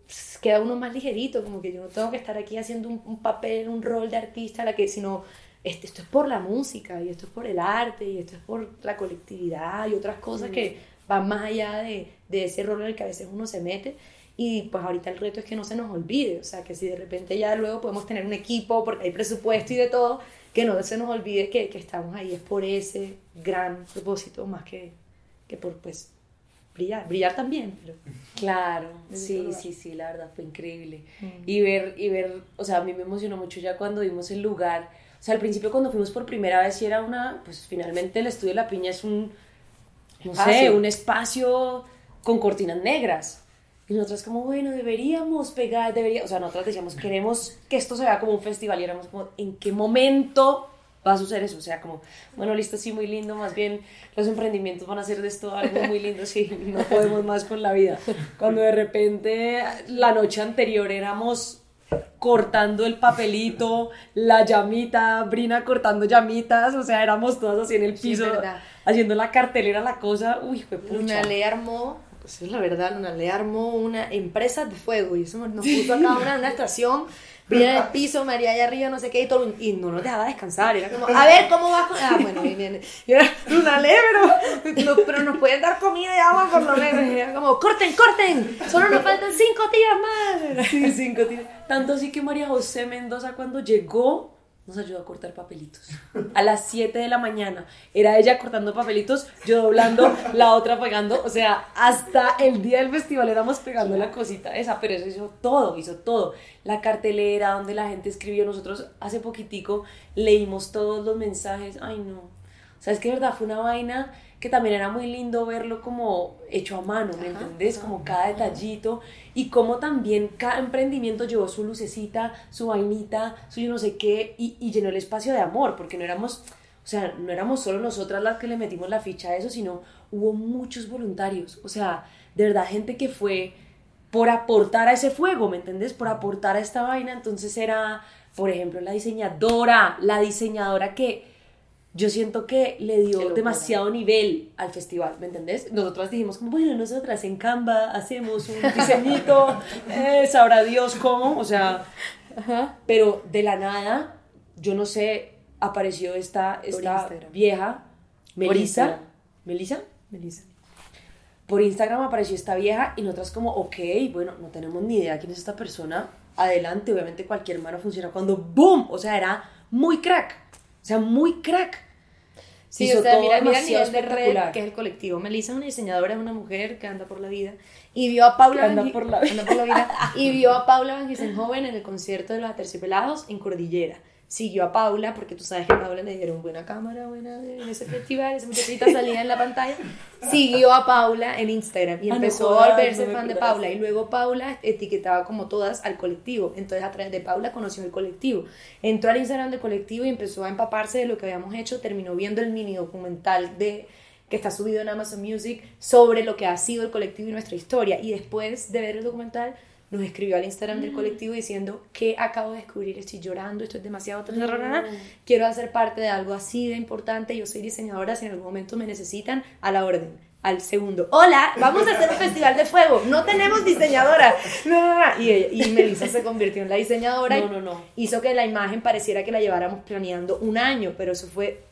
pues, queda uno más ligerito, como que yo no tengo que estar aquí haciendo un, un papel, un rol de artista, la que, sino este, esto es por la música, y esto es por el arte, y esto es por la colectividad, y otras cosas que van más allá de, de ese rol en el que a veces uno se mete. Y pues ahorita el reto es que no se nos olvide, o sea, que si de repente ya luego podemos tener un equipo porque hay presupuesto y de todo, que no se nos olvide que, que estamos ahí es por ese gran propósito, más que, que por, pues, brillar, brillar también, pero... Claro, sí, sí, sí, la verdad fue increíble. Mm. Y ver, y ver, o sea, a mí me emocionó mucho ya cuando vimos el lugar. O sea, al principio cuando fuimos por primera vez y era una, pues finalmente el estudio de la piña es un, no sé, un espacio con cortinas negras. Y nosotras como, bueno, deberíamos pegar, debería, o sea, nosotras decíamos, queremos que esto se vea como un festival y éramos como, ¿en qué momento va a suceder eso? O sea, como, bueno, listo, sí, muy lindo, más bien los emprendimientos van a hacer de esto algo muy lindo, sí, no podemos más con la vida. Cuando de repente la noche anterior éramos cortando el papelito, la llamita, Brina cortando llamitas, o sea, éramos todas así en el Sí, piso, verdad. haciendo la cartelera, la cosa, uy, fue pucha. Luna Le armó, pues es la verdad, Luna Le armó una empresa de fuego y eso nos puso a cada una una estación, Brilla en el piso, María allá arriba, no sé qué, y, todo, y no nos dejaba descansar. Era como, a ver, ¿cómo vas con...? Ah, bueno, bien, bien. Y era, Luna Le, pero, no- pero nos pueden dar comida y agua por lo menos. Y era como, corten, corten, solo nos faltan cinco días más. Sí, cinco tiros. Tanto así que María José Mendoza cuando llegó nos ayudó a cortar papelitos. A las 7 de la mañana. Era ella cortando papelitos, yo doblando, la otra pegando. O sea, hasta el día del festival éramos pegando la cosita esa, pero eso hizo todo, hizo todo. La cartelera donde la gente escribió, nosotros hace poquitico leímos todos los mensajes. Ay, no. O sea, es que verdad fue una vaina que también era muy lindo verlo como hecho a mano, ¿me Ajá, entendés? Como cada detallito y como también cada emprendimiento llevó su lucecita, su vainita, su yo no sé qué y, y llenó el espacio de amor, porque no éramos, o sea, no éramos solo nosotras las que le metimos la ficha a eso, sino hubo muchos voluntarios, o sea, de verdad gente que fue por aportar a ese fuego, ¿me entendés? Por aportar a esta vaina, entonces era, por ejemplo, la diseñadora, la diseñadora que yo siento que le dio demasiado nivel al festival, ¿me entendés? Nosotras dijimos como, bueno, nosotras en Canva hacemos un diseñito, eh, sabrá Dios cómo, o sea, pero de la nada, yo no sé, apareció esta, esta vieja, Melissa. Melissa, Melissa. por Instagram apareció esta vieja y nosotras como, ok, bueno, no tenemos ni idea quién es esta persona, adelante, obviamente cualquier mano funciona cuando ¡boom! O sea, era muy crack, o sea, muy crack. Sí, Hizo o sea, todo mira, mira el nivel de red que es el colectivo. Melissa es una diseñadora, es una mujer que anda por la vida y vio a Paula Que anda Van Gi- por la vida. anda por la vida, y vio a Paula Van joven en el concierto de los Aterciopelados en Cordillera. Siguió a Paula porque tú sabes que a Paula le dieron buena cámara, buena en ese festival, esa muchachita salía en la pantalla. Siguió a Paula en Instagram y Ah, no empezó a volverse no fan de. Paula y luego Paula etiquetaba como todas al colectivo. Entonces a través de Paula conoció el colectivo. Entró al Instagram del colectivo y empezó a empaparse de lo que habíamos hecho. Terminó viendo el mini documental de que está subido en Amazon Music sobre lo que ha sido el colectivo y nuestra historia. Y después de ver el documental nos escribió al Instagram del colectivo diciendo que acabo de descubrir, estoy llorando, esto es demasiado quiero hacer parte de algo así de importante, yo soy diseñadora, si en algún momento me necesitan, a la orden. Al segundo, hola, vamos a hacer un festival de fuego, no tenemos diseñadora. No, no, no. Y, ella- y Melissa se convirtió en la diseñadora No, y no, no. hizo que la imagen pareciera que la lleváramos planeando un año, pero eso fue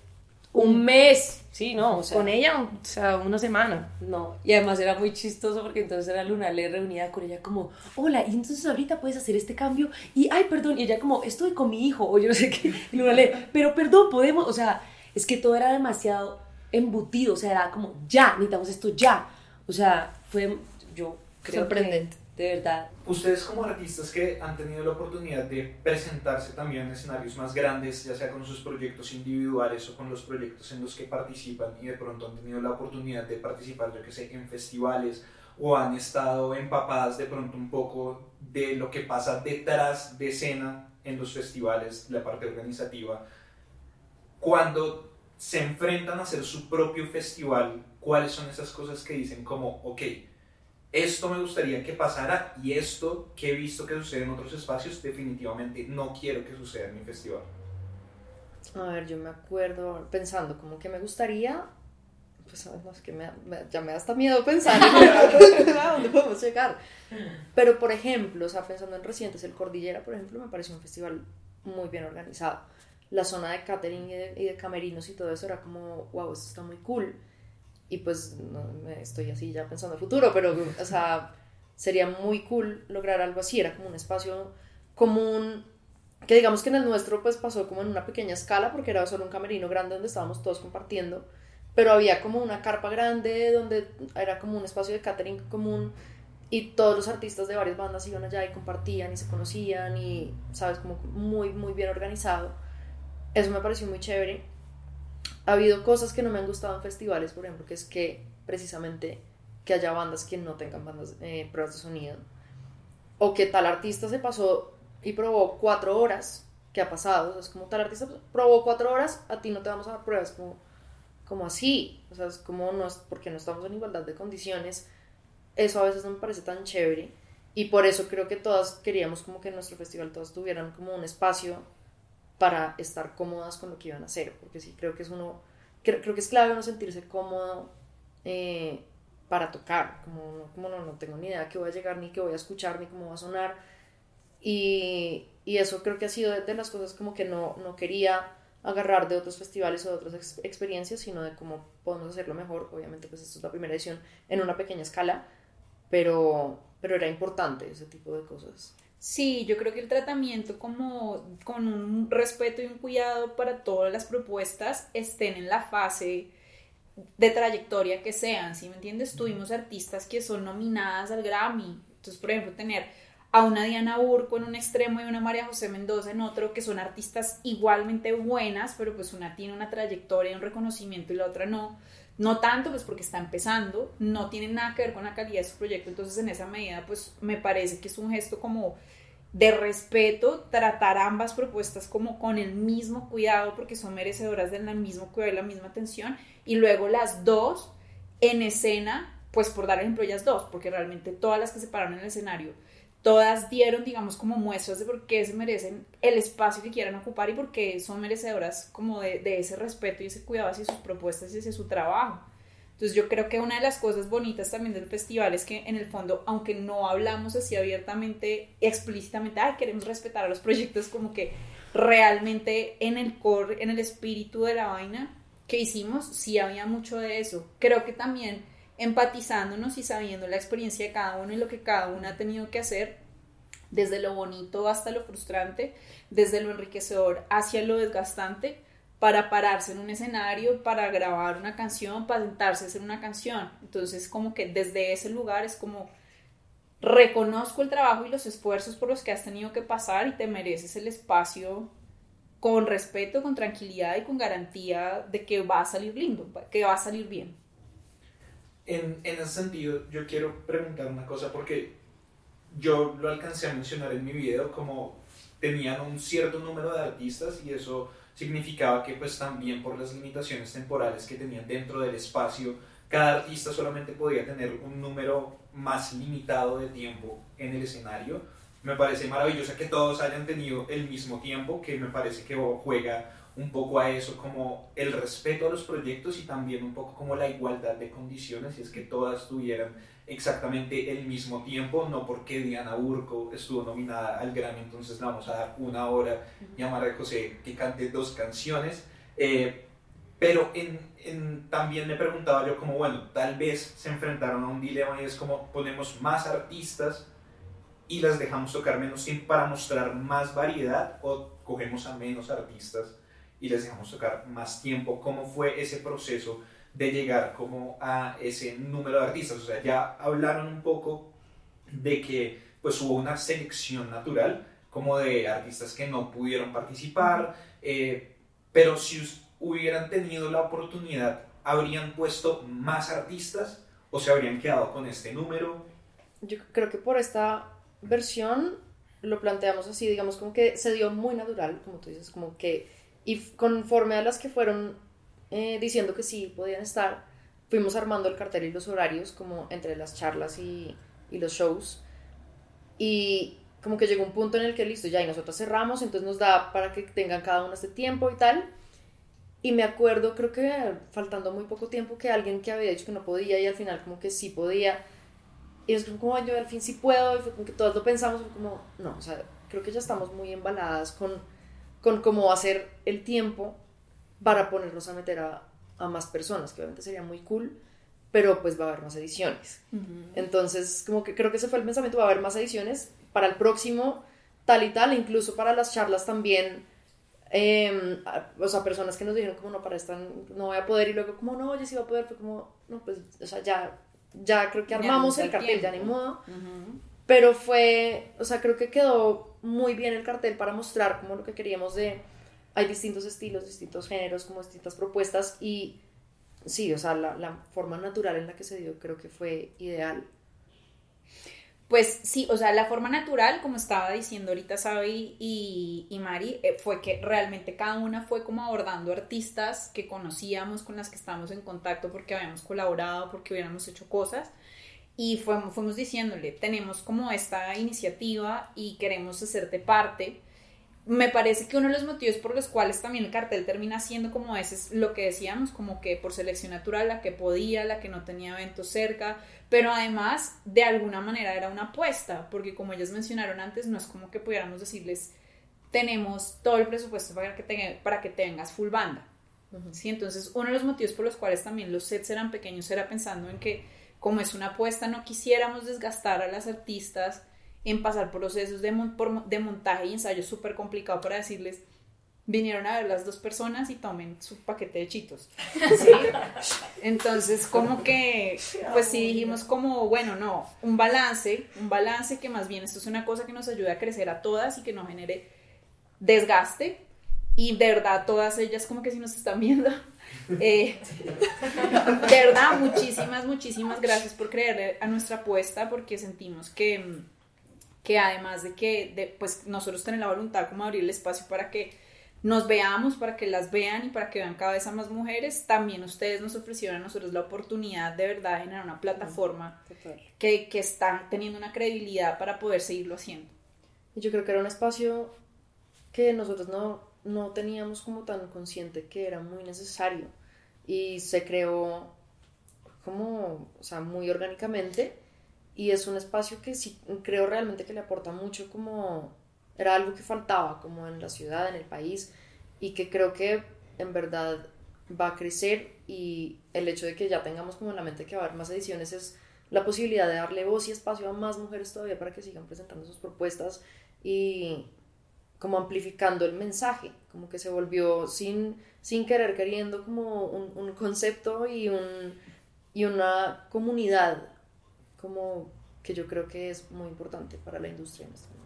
Un mes, sí, no, o sea, con ella, o sea, una semana. No, y además era muy chistoso porque entonces era Luna Le reunida con ella como, hola, y entonces ahorita puedes hacer este cambio y, ay, perdón, y ella como, estoy con mi hijo, o yo no sé qué, y Luna Le, pero perdón, podemos, o sea, es que todo era demasiado embutido, o sea, era como, ya, necesitamos esto ya, o sea, fue, yo creo Sorprendente. De verdad, Ustedes como artistas que han tenido la oportunidad de presentarse también en escenarios más grandes, ya sea con sus proyectos individuales o con los proyectos en los que participan y de pronto han tenido la oportunidad de participar, yo que sé, en festivales o han estado empapadas de pronto un poco de lo que pasa detrás de escena en los festivales, la parte organizativa, cuando se enfrentan a hacer su propio festival, ¿cuáles son esas cosas que dicen como, ok, esto me gustaría que pasara y esto que he visto que sucede en otros espacios, definitivamente no quiero que suceda en mi festival. A ver, yo me acuerdo pensando como que me gustaría, pues que me- ya me da hasta miedo pensar a dónde podemos llegar. Pero por ejemplo, o sea, pensando en recientes, el Cordillera, por ejemplo, me pareció un festival muy bien organizado. La zona de catering y de, y de camerinos y todo eso era como, wow, esto está muy cool. Y pues no, estoy así ya pensando en el futuro, pero, o sea, sería muy cool lograr algo así. Era como un espacio común que digamos que en el nuestro pues pasó como en una pequeña escala porque era solo un camerino grande donde estábamos todos compartiendo, pero había como una carpa grande donde era como un espacio de catering común y todos los artistas de varias bandas iban allá y compartían y se conocían y, sabes, como muy, muy bien organizado. Eso me pareció muy chévere. Ha habido cosas que no me han gustado en festivales, por ejemplo, que es que precisamente que haya bandas que no tengan bandas, eh, pruebas de sonido. O que tal artista se pasó y probó cuatro horas. ¿Qué ha pasado? es como tal artista probó cuatro horas, a ti no te vamos a dar pruebas. Como, como así. O sea, es como no, porque no estamos en igualdad de condiciones. Eso a veces no me parece tan chévere. Y por eso creo que todas queríamos como que en nuestro festival todas tuvieran como un espacio para estar cómodas con lo que iban a hacer. Porque sí, creo que es uno, creo, creo que es clave no sentirse cómodo eh, para tocar. Como, como no, no tengo ni idea qué voy a llegar, ni qué voy a escuchar, ni cómo va a sonar. Y, y eso creo que ha sido de, las cosas como que no, no quería agarrar de otros festivales o de otras experiencias, sino de cómo podemos hacerlo mejor. Obviamente, pues esto es la primera edición en una pequeña escala, pero, pero era importante ese tipo de cosas. Sí, yo creo que el tratamiento como con un respeto y un cuidado para todas las propuestas estén en la fase de trayectoria que sean, ¿sí me entiendes? Tuvimos artistas que son nominadas al Grammy, entonces por ejemplo tener a una Diana Urco en un extremo y una María José Mendoza en otro, que son artistas igualmente buenas, pero pues una tiene una trayectoria y un reconocimiento y la otra no. No tanto, pues porque está empezando, no tiene nada que ver con la calidad de su proyecto, entonces en esa medida pues me parece que es un gesto como de respeto, tratar ambas propuestas como con el mismo cuidado, porque son merecedoras del mismo cuidado y la misma atención, y luego las dos en escena, pues por dar ejemplo ellas dos, porque realmente todas las que se pararon en el escenario todas dieron, digamos, como muestras de por qué se merecen el espacio que quieran ocupar y por qué son merecedoras como de, ese respeto y ese cuidado hacia sus propuestas y hacia su trabajo. Entonces yo creo que una de las cosas bonitas también del festival es que en el fondo, aunque no hablamos así abiertamente, explícitamente, ay, queremos respetar a los proyectos, como que realmente en el core, en el espíritu de la vaina que hicimos, sí había mucho de eso. Creo que también empatizándonos y sabiendo la experiencia de cada uno y lo que cada uno ha tenido que hacer, desde lo bonito hasta lo frustrante, desde lo enriquecedor hacia lo desgastante, para pararse en un escenario, para grabar una canción, para sentarse a hacer una canción. Entonces, como que desde ese lugar es como reconozco el trabajo y los esfuerzos por los que has tenido que pasar y te mereces el espacio con respeto, con tranquilidad y con garantía de que va a salir lindo, que va a salir bien. En, en ese sentido, yo quiero preguntar una cosa porque yo lo alcancé a mencionar en mi video como tenían un cierto número de artistas y eso significaba que pues también por las limitaciones temporales que tenían dentro del espacio, cada artista solamente podía tener un número más limitado de tiempo en el escenario. Me parece maravilloso que todos hayan tenido el mismo tiempo, que me parece que juega un poco a eso como el respeto a los proyectos y también un poco como la igualdad de condiciones, y es que todas tuvieran exactamente el mismo tiempo, no porque Diana Urco estuvo nominada al Grammy, entonces le vamos a dar una hora y a María José que cante dos canciones. Eh, pero en, en, también me preguntaba yo como, bueno, tal vez se enfrentaron a un dilema y es como ponemos más artistas y las dejamos tocar menos tiempo para mostrar más variedad o cogemos a menos artistas y les dejamos tocar más tiempo. ¿Cómo fue ese proceso de llegar como a ese número de artistas? O sea, ya hablaron un poco de que pues hubo una selección natural como de artistas que no pudieron participar, eh, pero si hubieran tenido la oportunidad, ¿habrían puesto más artistas o se habrían quedado con este número? Yo creo que por esta versión lo planteamos así, digamos como que se dio muy natural, como tú dices, como que y conforme a las que fueron eh, diciendo que sí podían estar, fuimos armando el cartel y los horarios como entre las charlas y, y los shows. Y como que llegó un punto en el que listo, ya y nosotros cerramos, entonces nos da para que tengan cada uno este tiempo y tal. Y me acuerdo, creo que faltando muy poco tiempo, que alguien que había dicho que no podía y al final como que sí podía. Y es como, yo al fin sí puedo, y fue como que todos lo pensamos, como, no, o sea, creo que ya estamos muy embaladas con con cómo ser el tiempo para ponernos a meter a, a, más personas, que obviamente sería muy cool, pero pues va a haber más ediciones. Entonces, como que creo que ese fue el pensamiento, va a haber más ediciones. Para el próximo, tal y tal, incluso para las charlas también, eh, o sea, personas que nos dijeron como no, para esta no voy a poder y luego como no, oye, sí va a poder, fue como, no, pues, o sea, ya, ya creo que armamos el cartel, el ya ni tiempo. modo, pero fue, o sea, creo que quedó muy bien el cartel para mostrar como lo que queríamos de, hay distintos estilos, distintos géneros, como distintas propuestas y sí, o sea, la, la forma natural en la que se dio creo que fue ideal. Pues sí, o sea, la forma natural, como estaba diciendo ahorita Sabi y, y Mari, eh, fue que realmente cada una fue como abordando artistas que conocíamos, con las que estábamos en contacto porque habíamos colaborado, porque hubiéramos hecho cosas. Y fuimos, fuimos diciéndole, tenemos como esta iniciativa y queremos hacerte parte. Me parece que uno de los motivos por los cuales también el cartel termina siendo como ese es lo que decíamos, como que por selección natural, la que podía, la que no tenía eventos cerca, pero además de alguna manera era una apuesta, porque como ellas mencionaron antes, no es como que pudiéramos decirles, tenemos todo el presupuesto para que te, para que te vengas full banda. ¿sí? Entonces, uno de los motivos por los cuales también los sets eran pequeños era pensando en que, como es una apuesta, no quisiéramos desgastar a las artistas en pasar procesos de, mon- por- de montaje y ensayo súper complicado para decirles, vinieron a ver las dos personas y tomen su paquete de chitos. ¿sí? Entonces, como que, pues sí dijimos como, bueno, no, un balance, un balance que más bien esto es una cosa que nos ayude a crecer a todas y que no genere desgaste. Y de verdad, todas ellas como que si nos están viendo. eh, de verdad, muchísimas, muchísimas gracias por creerle a nuestra apuesta porque sentimos que, que además de que de, pues nosotros tenemos la voluntad como abrir el espacio para que nos veamos, para que las vean y para que vean cada vez a más mujeres, también ustedes nos ofrecieron a nosotros la oportunidad de verdad de generar una plataforma que, que está teniendo una credibilidad para poder seguirlo haciendo. Y yo creo que era un espacio que nosotros no, no teníamos como tan consciente que era muy necesario y se creó como, o sea, muy orgánicamente y es un espacio que sí creo realmente que le aporta mucho como era algo que faltaba como en la ciudad, en el país y que creo que en verdad va a crecer y el hecho de que ya tengamos como en la mente que va a haber más ediciones es la posibilidad de darle voz y espacio a más mujeres todavía para que sigan presentando sus propuestas y como amplificando el mensaje, como que se volvió sin, sin querer queriendo como un, un concepto y, un, y una comunidad como que yo creo que es muy importante para la industria en este momento.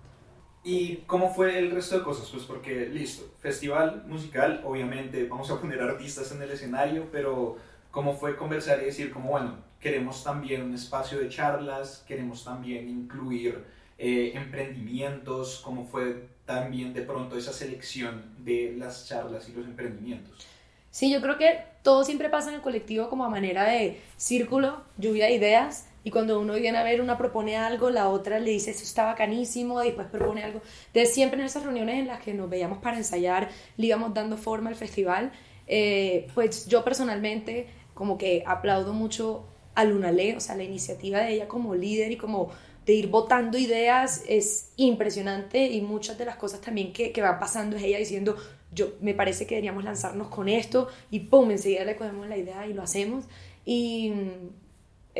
¿Y cómo fue el resto de cosas? Pues porque, listo, festival musical, obviamente vamos a poner artistas en el escenario, pero ¿cómo fue conversar y decir como, bueno, queremos también un espacio de charlas, queremos también incluir eh, emprendimientos, cómo fue también de pronto esa selección de las charlas y los emprendimientos? Sí, yo creo que todo siempre pasa en el colectivo como a manera de círculo, lluvia de ideas. Y cuando uno viene a ver, una propone algo, la otra le dice, eso está bacanísimo, y después propone algo. Entonces, siempre en esas reuniones en las que nos veíamos para ensayar, le íbamos dando forma al festival, eh, pues yo personalmente como que aplaudo mucho a Lunale, o sea, la iniciativa de ella como líder y como de ir votando ideas es impresionante y muchas de las cosas también que, que van pasando es ella diciendo, yo me parece que deberíamos lanzarnos con esto y pum, enseguida le cogemos la idea y lo hacemos. Y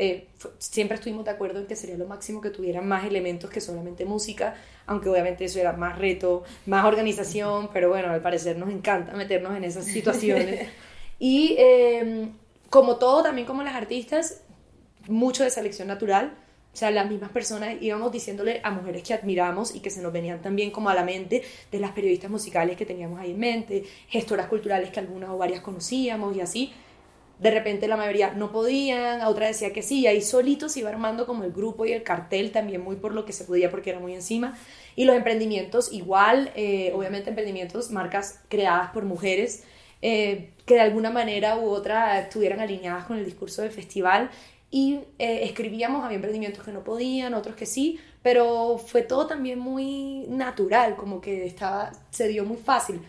eh, siempre estuvimos de acuerdo en que sería lo máximo que tuvieran más elementos que solamente música, aunque obviamente eso era más reto, más organización, pero bueno, al parecer nos encanta meternos en esas situaciones. y eh, como todo, también como las artistas, mucho de selección natural. O sea, las mismas personas íbamos diciéndole a mujeres que admiramos y que se nos venían también como a la mente de las periodistas musicales que teníamos ahí en mente, gestoras culturales que algunas o varias conocíamos y así. De repente la mayoría no podían, a otra decía que sí, y ahí solito se iba armando como el grupo y el cartel también muy por lo que se podía porque era muy encima. Y los emprendimientos igual, eh, obviamente emprendimientos, marcas creadas por mujeres, eh, que de alguna manera u otra estuvieran alineadas con el discurso del festival y eh, escribíamos, había emprendimientos que no podían, otros que sí, pero fue todo también muy natural, como que estaba, se dio muy fácil.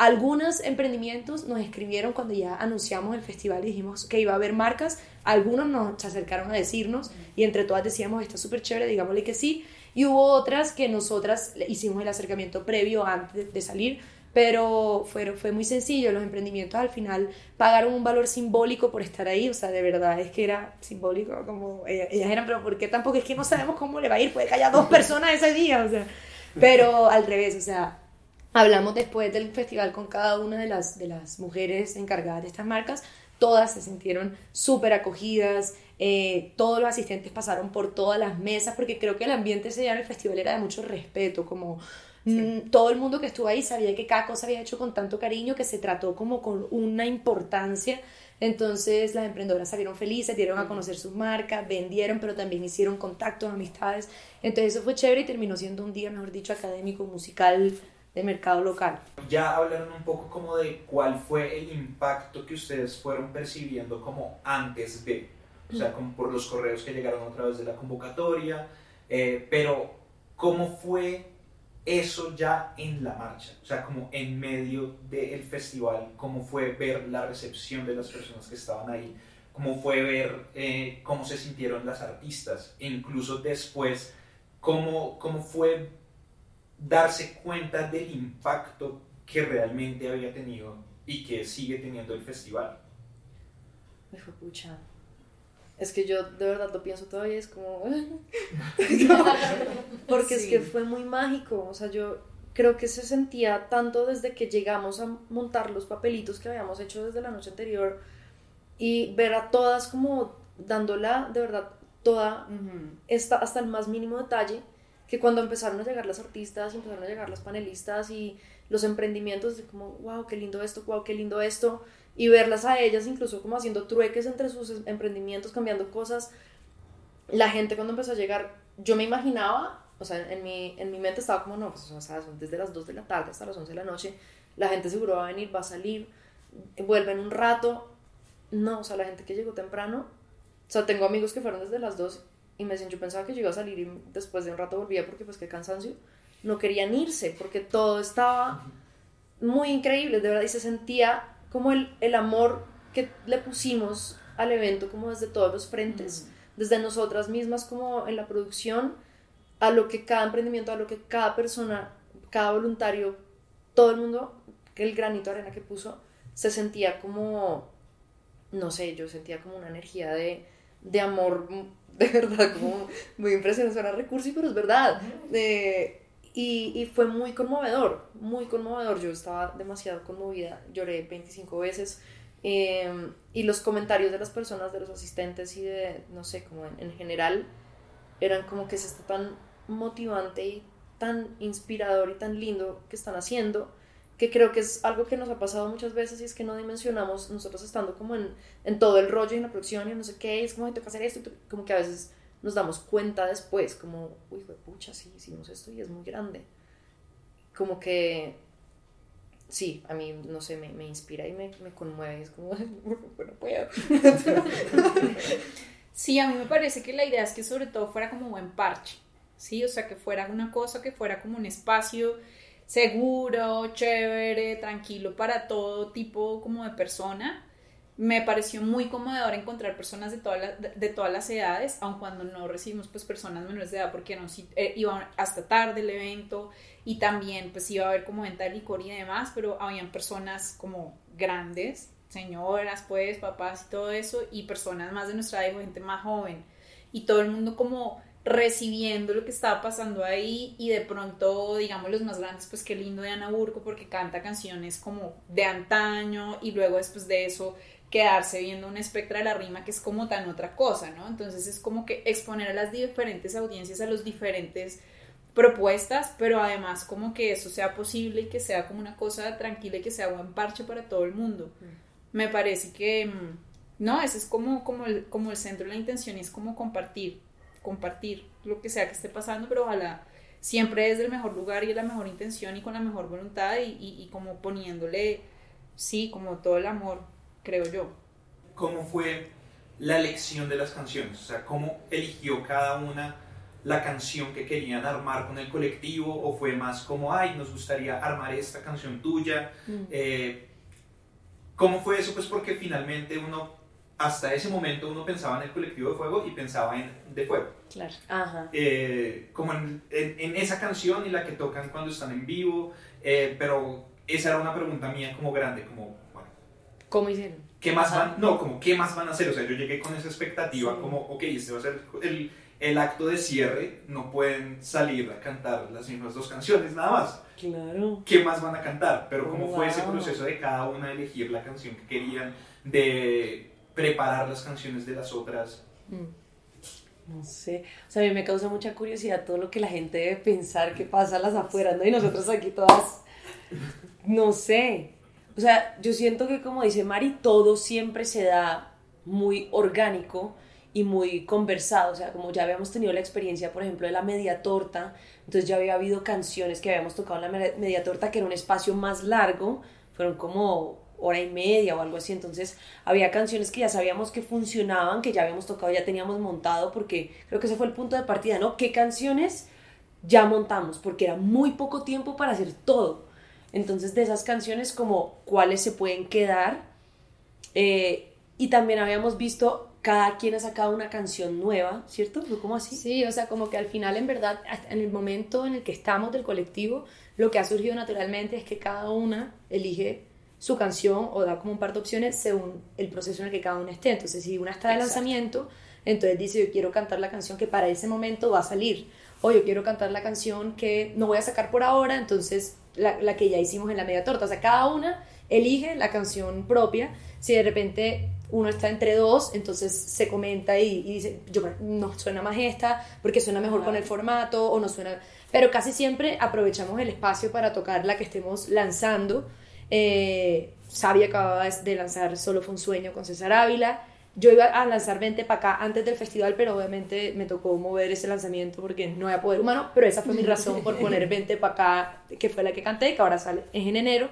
Algunos emprendimientos nos escribieron cuando ya anunciamos el festival y dijimos que iba a haber marcas, algunos nos se acercaron a decirnos y entre todas decíamos, está súper chévere, digámosle que sí, y hubo otras que nosotras hicimos el acercamiento previo antes de salir, pero fue, fue muy sencillo, los emprendimientos al final pagaron un valor simbólico por estar ahí, o sea, de verdad es que era simbólico, como ellas, ellas eran, pero ¿por qué tampoco? Es que no sabemos cómo le va a ir, puede que haya dos personas ese día, o sea, pero al revés, o sea, hablamos después del festival con cada una de las, de las mujeres encargadas de estas marcas, todas se sintieron súper acogidas, eh, todos los asistentes pasaron por todas las mesas, porque creo que el ambiente ese día en el festival era de mucho respeto, como mm, todo el mundo que estuvo ahí sabía que cada cosa había hecho con tanto cariño que se trató como con una importancia. Entonces las emprendedoras salieron felices, dieron a conocer sus marcas, vendieron, pero también hicieron contactos, amistades. Entonces eso fue chévere y terminó siendo un día, mejor dicho, académico, musical, de mercado local. Ya hablaron un poco como de cuál fue el impacto que ustedes fueron percibiendo como antes de, o sea, como por los correos que llegaron a través de la convocatoria, eh, pero cómo fue eso ya en la marcha, o sea, como en medio del festival, cómo fue ver la recepción de las personas que estaban ahí, cómo fue ver eh, cómo se sintieron las artistas, e incluso después, cómo, cómo fue darse cuenta del impacto que realmente había tenido y que sigue teniendo el festival. Me fue pucha. Es que yo de verdad lo pienso todavía, es como... Porque es que fue muy mágico, o sea, yo creo que se sentía tanto desde que llegamos a montar los papelitos que habíamos hecho desde la noche anterior y ver a todas como dándola de verdad toda, esta, hasta el más mínimo detalle, que cuando empezaron a llegar las artistas empezaron a llegar las panelistas y los emprendimientos, de como, wow, qué lindo esto, wow, qué lindo esto, y verlas a ellas incluso como haciendo trueques entre sus emprendimientos, cambiando cosas. La gente cuando empezó a llegar, yo me imaginaba, o sea, en mi, en mi mente estaba como, no, pues, o sea, son desde las 2 de la tarde hasta las 11 de la noche, la gente seguro va a venir, va a salir, vuelven un rato. No, o sea, la gente que llegó temprano, o sea, tengo amigos que fueron desde las 2 y me decían, yo pensaba que yo iba a salir y después de un rato volvía porque pues qué cansancio. No querían irse porque todo estaba muy increíble, de verdad, y se sentía como el, el amor que le pusimos al evento, como desde todos los frentes, desde nosotras mismas como en la producción, a lo que cada emprendimiento, a lo que cada persona, cada voluntario, todo el mundo, el granito de arena que puso, se sentía como, no sé, yo sentía como una energía de, de amor de verdad, como muy impresionante, suena recurso, pero es verdad. Eh, y, y, fue muy conmovedor, muy conmovedor. Yo estaba demasiado conmovida, lloré 25 veces. Em, y los comentarios de las personas, de los asistentes y de, no sé, como en, en general, eran como que es esto tan motivante y tan inspirador y tan lindo que están haciendo que creo que es algo que nos ha pasado muchas veces y es que no dimensionamos nosotros estando como en, en todo el rollo y en la producción y no sé qué, es como, que hacer esto, como que a veces nos damos cuenta después, como, uy, pucha, sí, hicimos esto y es muy grande. Como que, sí, a mí, no sé, me, me inspira y me, me conmueve, es como, bueno, puedo. sí, a mí me parece que la idea es que sobre todo fuera como buen parche, ¿sí? O sea, que fuera una cosa, que fuera como un espacio seguro, chévere, tranquilo para todo tipo como de persona. Me pareció muy conmovedor encontrar personas de, todas de, todas las edades, aun cuando no recibimos pues personas menores de edad porque no, eh, iban hasta tarde el evento y también pues iba a haber como venta de licor y demás, pero habían personas como grandes, señoras pues, papás y todo eso, y personas más de nuestra edad, gente más joven, y todo el mundo como recibiendo lo que estaba pasando ahí y de pronto, digamos, los más grandes, pues qué lindo de Ana Burco porque canta canciones como de antaño y luego después de eso quedarse viendo un espectro de la rima que es como tan otra cosa, ¿no? Entonces es como que exponer a las diferentes audiencias a los diferentes propuestas, pero además como que eso sea posible y que sea como una cosa tranquila y que sea buen parche para todo el mundo. Mm. Me parece que, mm, no, ese es como, como, el, como el centro de la intención y es como compartir compartir lo que sea que esté pasando, pero ojalá siempre desde el mejor lugar y la mejor intención y con la mejor voluntad y, y, como poniéndole, sí, como todo el amor, creo yo. ¿Cómo fue la elección de las canciones? O sea, ¿cómo eligió cada una la canción que querían armar con el colectivo? ¿O fue más como, ay, nos gustaría armar esta canción tuya? Mm. Eh, ¿Cómo fue eso? Pues porque finalmente uno hasta ese momento uno pensaba en el colectivo de fuego y pensaba en de fuego. Claro. Ajá. Eh, como en, en, esa canción y la que tocan cuando están en vivo, eh, pero esa era una pregunta mía como grande, como, bueno. ¿Cómo hicieron? ¿Qué más van? No, como, ¿qué más van a hacer? O sea, yo llegué con esa expectativa como, ok, este va a ser el, el acto de cierre no pueden salir a cantar las mismas dos canciones nada más. Claro. ¿Qué más van a cantar? Pero cómo fue ese Wow. proceso de cada una elegir la canción que querían, de preparar las canciones de las otras. No sé, o sea, a mí me causa mucha curiosidad todo lo que la gente debe pensar que pasa a las afueras, ¿no? Y nosotros aquí todas, no sé. O sea, yo siento que como dice Mari, todo siempre se da muy orgánico y muy conversado. O sea, como ya habíamos tenido la experiencia, por ejemplo, de la media torta, entonces ya había habido canciones que habíamos tocado en la me- media torta, que era un espacio más largo, fueron como hora y media o algo así. Entonces había canciones que ya sabíamos que funcionaban, que ya habíamos tocado, ya teníamos montado, porque creo que ese fue el punto de partida, ¿no? ¿Qué canciones ya montamos? Porque era muy poco tiempo para hacer todo. Entonces de esas canciones como cuáles se pueden quedar. Eh, y también habíamos visto cada quien ha sacado una canción nueva, ¿cierto? ¿Fue como así? Sí, o sea, como que al final, en verdad, en el momento en el que estamos del colectivo, lo que ha surgido naturalmente es que cada una elige su canción o da como un par de opciones según el proceso en el que cada una esté. Entonces, si una está de Exacto. lanzamiento, entonces dice, yo quiero cantar la canción que para ese momento va a salir. O yo quiero cantar la canción que no voy a sacar por ahora, entonces la, la que ya hicimos en la media torta. O sea, cada una elige la canción propia. Si de repente uno está entre dos, entonces se comenta y, y dice, yo no suena más esta, porque suena mejor con el formato, o no suena... Pero casi siempre aprovechamos el espacio para tocar la que estemos lanzando. Eh, acababa de lanzar Solo fue un sueño con César Ávila. Yo iba a lanzar 20 para acá antes del festival, pero obviamente me tocó mover ese lanzamiento porque no había poder humano, pero esa fue mi razón por poner 20 para acá, que fue la que canté, que ahora sale es en enero.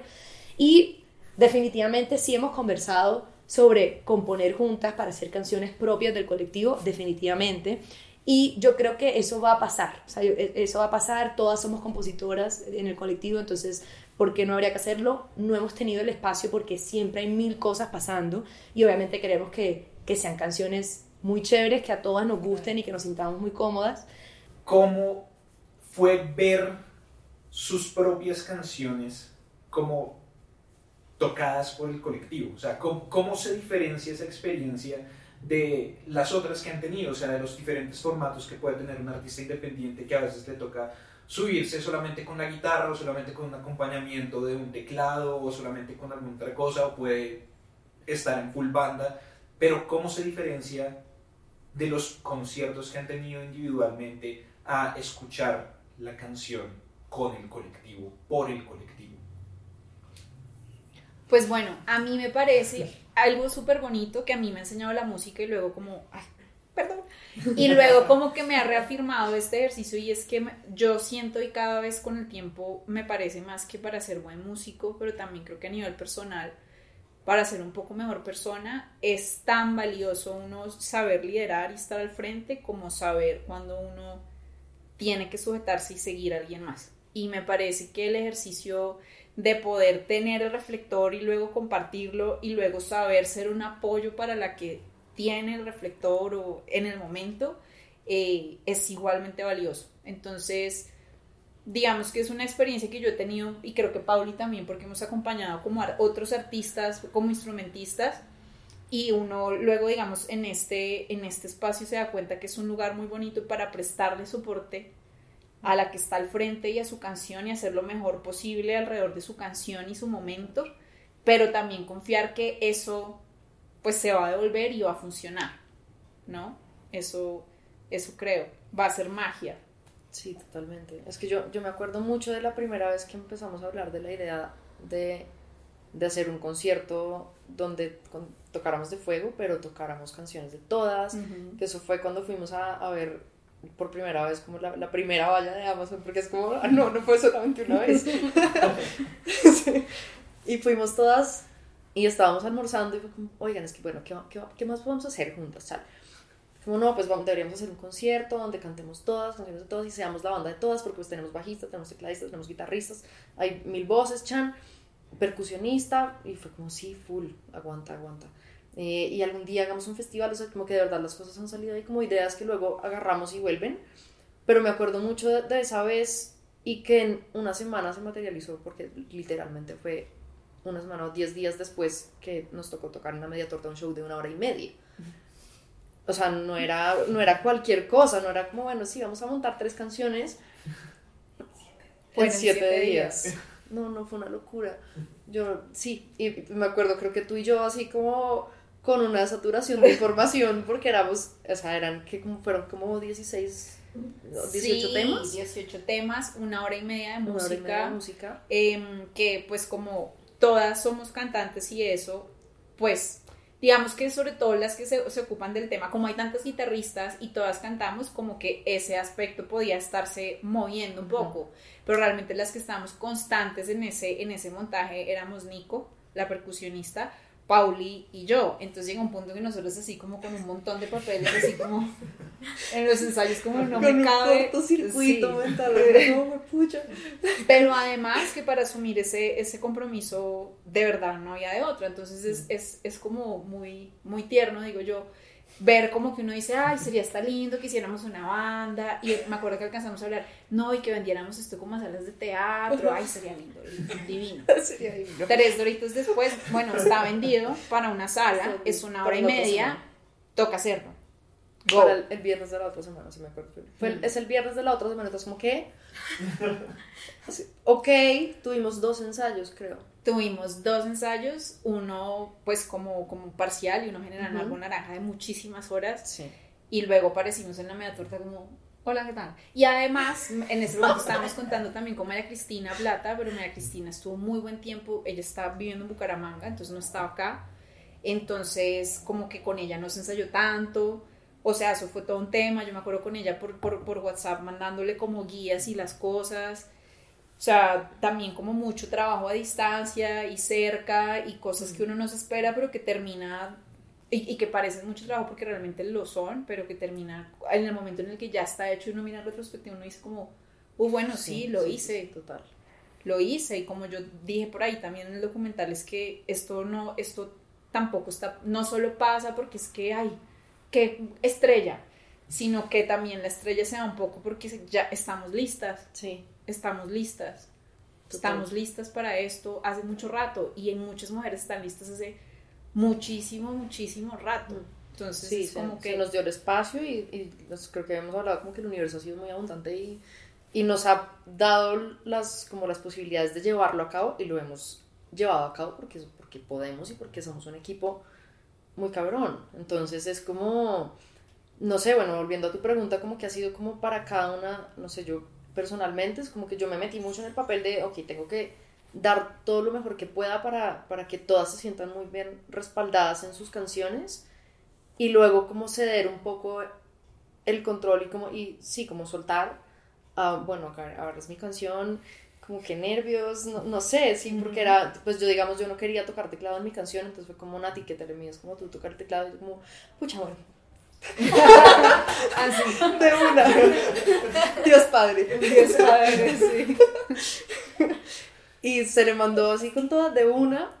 Y definitivamente sí hemos conversado sobre componer juntas para hacer canciones propias del colectivo, definitivamente. Y yo creo que eso va a pasar, o sea, yo- e- eso va a pasar, todas somos compositoras en el colectivo, entonces, ¿por qué no habría que hacerlo? No hemos tenido el espacio porque siempre hay mil cosas pasando y obviamente queremos que, que sean canciones muy chéveres, que a todas nos gusten y que nos sintamos muy cómodas. ¿Cómo fue ver sus propias canciones como tocadas por el colectivo? O sea, ¿cómo, cómo se diferencia esa experiencia de las otras que han tenido? O sea, de los diferentes formatos que puede tener un artista independiente que a veces le toca subirse solamente con la guitarra o solamente con un acompañamiento de un teclado o solamente con alguna otra cosa o puede estar en full banda. Pero ¿cómo se diferencia de los conciertos que han tenido individualmente a escuchar la canción con el colectivo, por el colectivo? Pues bueno, a mí me parece algo súper bonito que a mí me ha enseñado la música y luego como, ay, perdón, y luego como que me ha reafirmado este ejercicio y es que yo siento y cada vez con el tiempo me parece más que para ser buen músico, pero también creo que a nivel personal, para ser un poco mejor persona, es tan valioso uno saber liderar y estar al frente como saber cuando uno tiene que sujetarse y seguir a alguien más. Y me parece que el ejercicio de poder tener el reflector y luego compartirlo y luego saber ser un apoyo para la que tiene el reflector o en el momento eh, es igualmente valioso. Entonces, digamos que es una experiencia que yo he tenido y creo que Pauli también porque hemos acompañado como otros artistas como instrumentistas y uno luego digamos en este en este espacio se da cuenta que es un lugar muy bonito para prestarle soporte a la que está al frente y a su canción y hacer lo mejor posible alrededor de su canción y su momento, pero también confiar que eso pues se va a devolver y va a funcionar, ¿no? Eso, eso creo, va a ser magia. Sí, totalmente. Es que yo, yo me acuerdo mucho de la primera vez que empezamos a hablar de la idea de, de hacer un concierto donde con- tocáramos de fuego, pero tocáramos canciones de todas. Que eso fue cuando fuimos a, a ver por primera vez como la, la primera valla de Amazon, porque es como, ah, no, no fue solamente una vez. Sí. Y fuimos todas y estábamos almorzando y fue como, oigan, es que bueno, ¿qué, qué, más podemos hacer juntas? Tal. Como no, pues vamos, deberíamos hacer un concierto donde cantemos todas, canciones de todas y seamos la banda de todas, porque pues tenemos bajistas, tenemos tecladistas, tenemos guitarristas, hay mil voces, chan, percusionista, y fue como, sí, full, aguanta, aguanta. Eh, y algún día hagamos un festival, o sea, como que de verdad las cosas han salido ahí como ideas que luego agarramos y vuelven. Pero me acuerdo mucho de esa vez y que en una semana se materializó, porque literalmente fue una semana o diez días después que nos tocó tocar en la media torta un show de una hora y media. o sea, no era, no era cualquier cosa, no era como, bueno, sí, vamos a montar tres canciones en siete, siete días. días. No, no, fue una locura. Yo, sí, y me acuerdo, creo que tú y yo así como con una saturación de información, porque éramos, o sea, eran que como fueron como 16, 18 Sí, temas. 18 temas, una hora y media de Una música. media de música. em, que pues como todas somos cantantes y eso, pues digamos que sobre todo las que se, se ocupan del tema, como hay tantas guitarristas y todas cantamos, como que ese aspecto podía estarse moviendo un poco, pero realmente las que estábamos constantes en ese, en ese montaje éramos Nico, la percusionista, Pauli y yo, entonces llega un punto que nosotros así como con un montón de papeles, así como en los ensayos como no me cabe. cortocircuito Sí. mental, no me pucha. Pero además que para asumir ese, ese compromiso de verdad no había de otra. Entonces es, es, es como muy, muy tierno, digo yo, ver como que uno dice, ay, sería estar lindo que hiciéramos una banda. Y me acuerdo que alcanzamos a hablar, no, y que vendiéramos esto como a salas de teatro. Ay, sería lindo, divino. Sería divino. Tres doritos después, bueno, está vendido para una sala, Sí, es una hora y media, toca hacerlo. Go. Para el, el viernes de la otra semana, si me acuerdo. Fue el- es el viernes de la otra semana, entonces como que... Ok, tuvimos dos ensayos, creo. Tuvimos dos ensayos, uno pues como, como parcial y uno general Ujú. algo naranja de muchísimas horas Sí. y luego aparecimos en la media torta como, hola, ¿qué tal? Y además en ese momento estábamos contando también con María Cristina Plata, pero María Cristina estuvo muy buen tiempo, ella está viviendo en Bucaramanga, entonces no estaba acá, entonces como que con ella no se ensayó tanto, o sea, eso fue todo un tema, yo me acuerdo con ella por, por, por WhatsApp mandándole como guías y las cosas, o sea, también como mucho trabajo a distancia y cerca y cosas que uno no se espera, pero que termina y, y que parecen mucho trabajo porque realmente lo son, pero que termina en el momento en el que ya está hecho y uno mira en retrospectiva, uno dice como, uh, bueno, sí, lo hice, Total. lo hice y como yo dije por ahí también en el documental es que esto no, esto tampoco está, no solo pasa porque es que hay, que estrella, sino que también la estrella se da un poco porque ya estamos listas Sí. Estamos listas. Total. Estamos listas para esto hace mucho rato y en muchas mujeres están listas hace muchísimo, muchísimo rato. Entonces Sí, es se, como se que nos dio el espacio y, y nos- creo que hemos hablado como que el universo ha sido muy abundante y, y nos ha dado las, como las posibilidades de llevarlo a cabo y lo hemos llevado a cabo porque, porque podemos y porque somos un equipo muy cabrón. Entonces es como, no sé, bueno, volviendo a tu pregunta, como que ha sido como para cada una, no sé, yo personalmente es como que yo me metí mucho en el papel de, ok, tengo que dar todo lo mejor que pueda para, para que todas se sientan muy bien respaldadas en sus canciones y luego como ceder un poco el control y como, y sí, como soltar, ah, bueno, ahora es mi canción, como que nervios, no, no sé, sí, porque era, pues yo digamos, yo no quería tocar teclado en mi canción, entonces fue como Nati, que te le mides como tú tocar teclado, y yo como, pucha, bueno, así. de una, Dios Padre, Dios padre, sí. y se le mandó así con todas de una,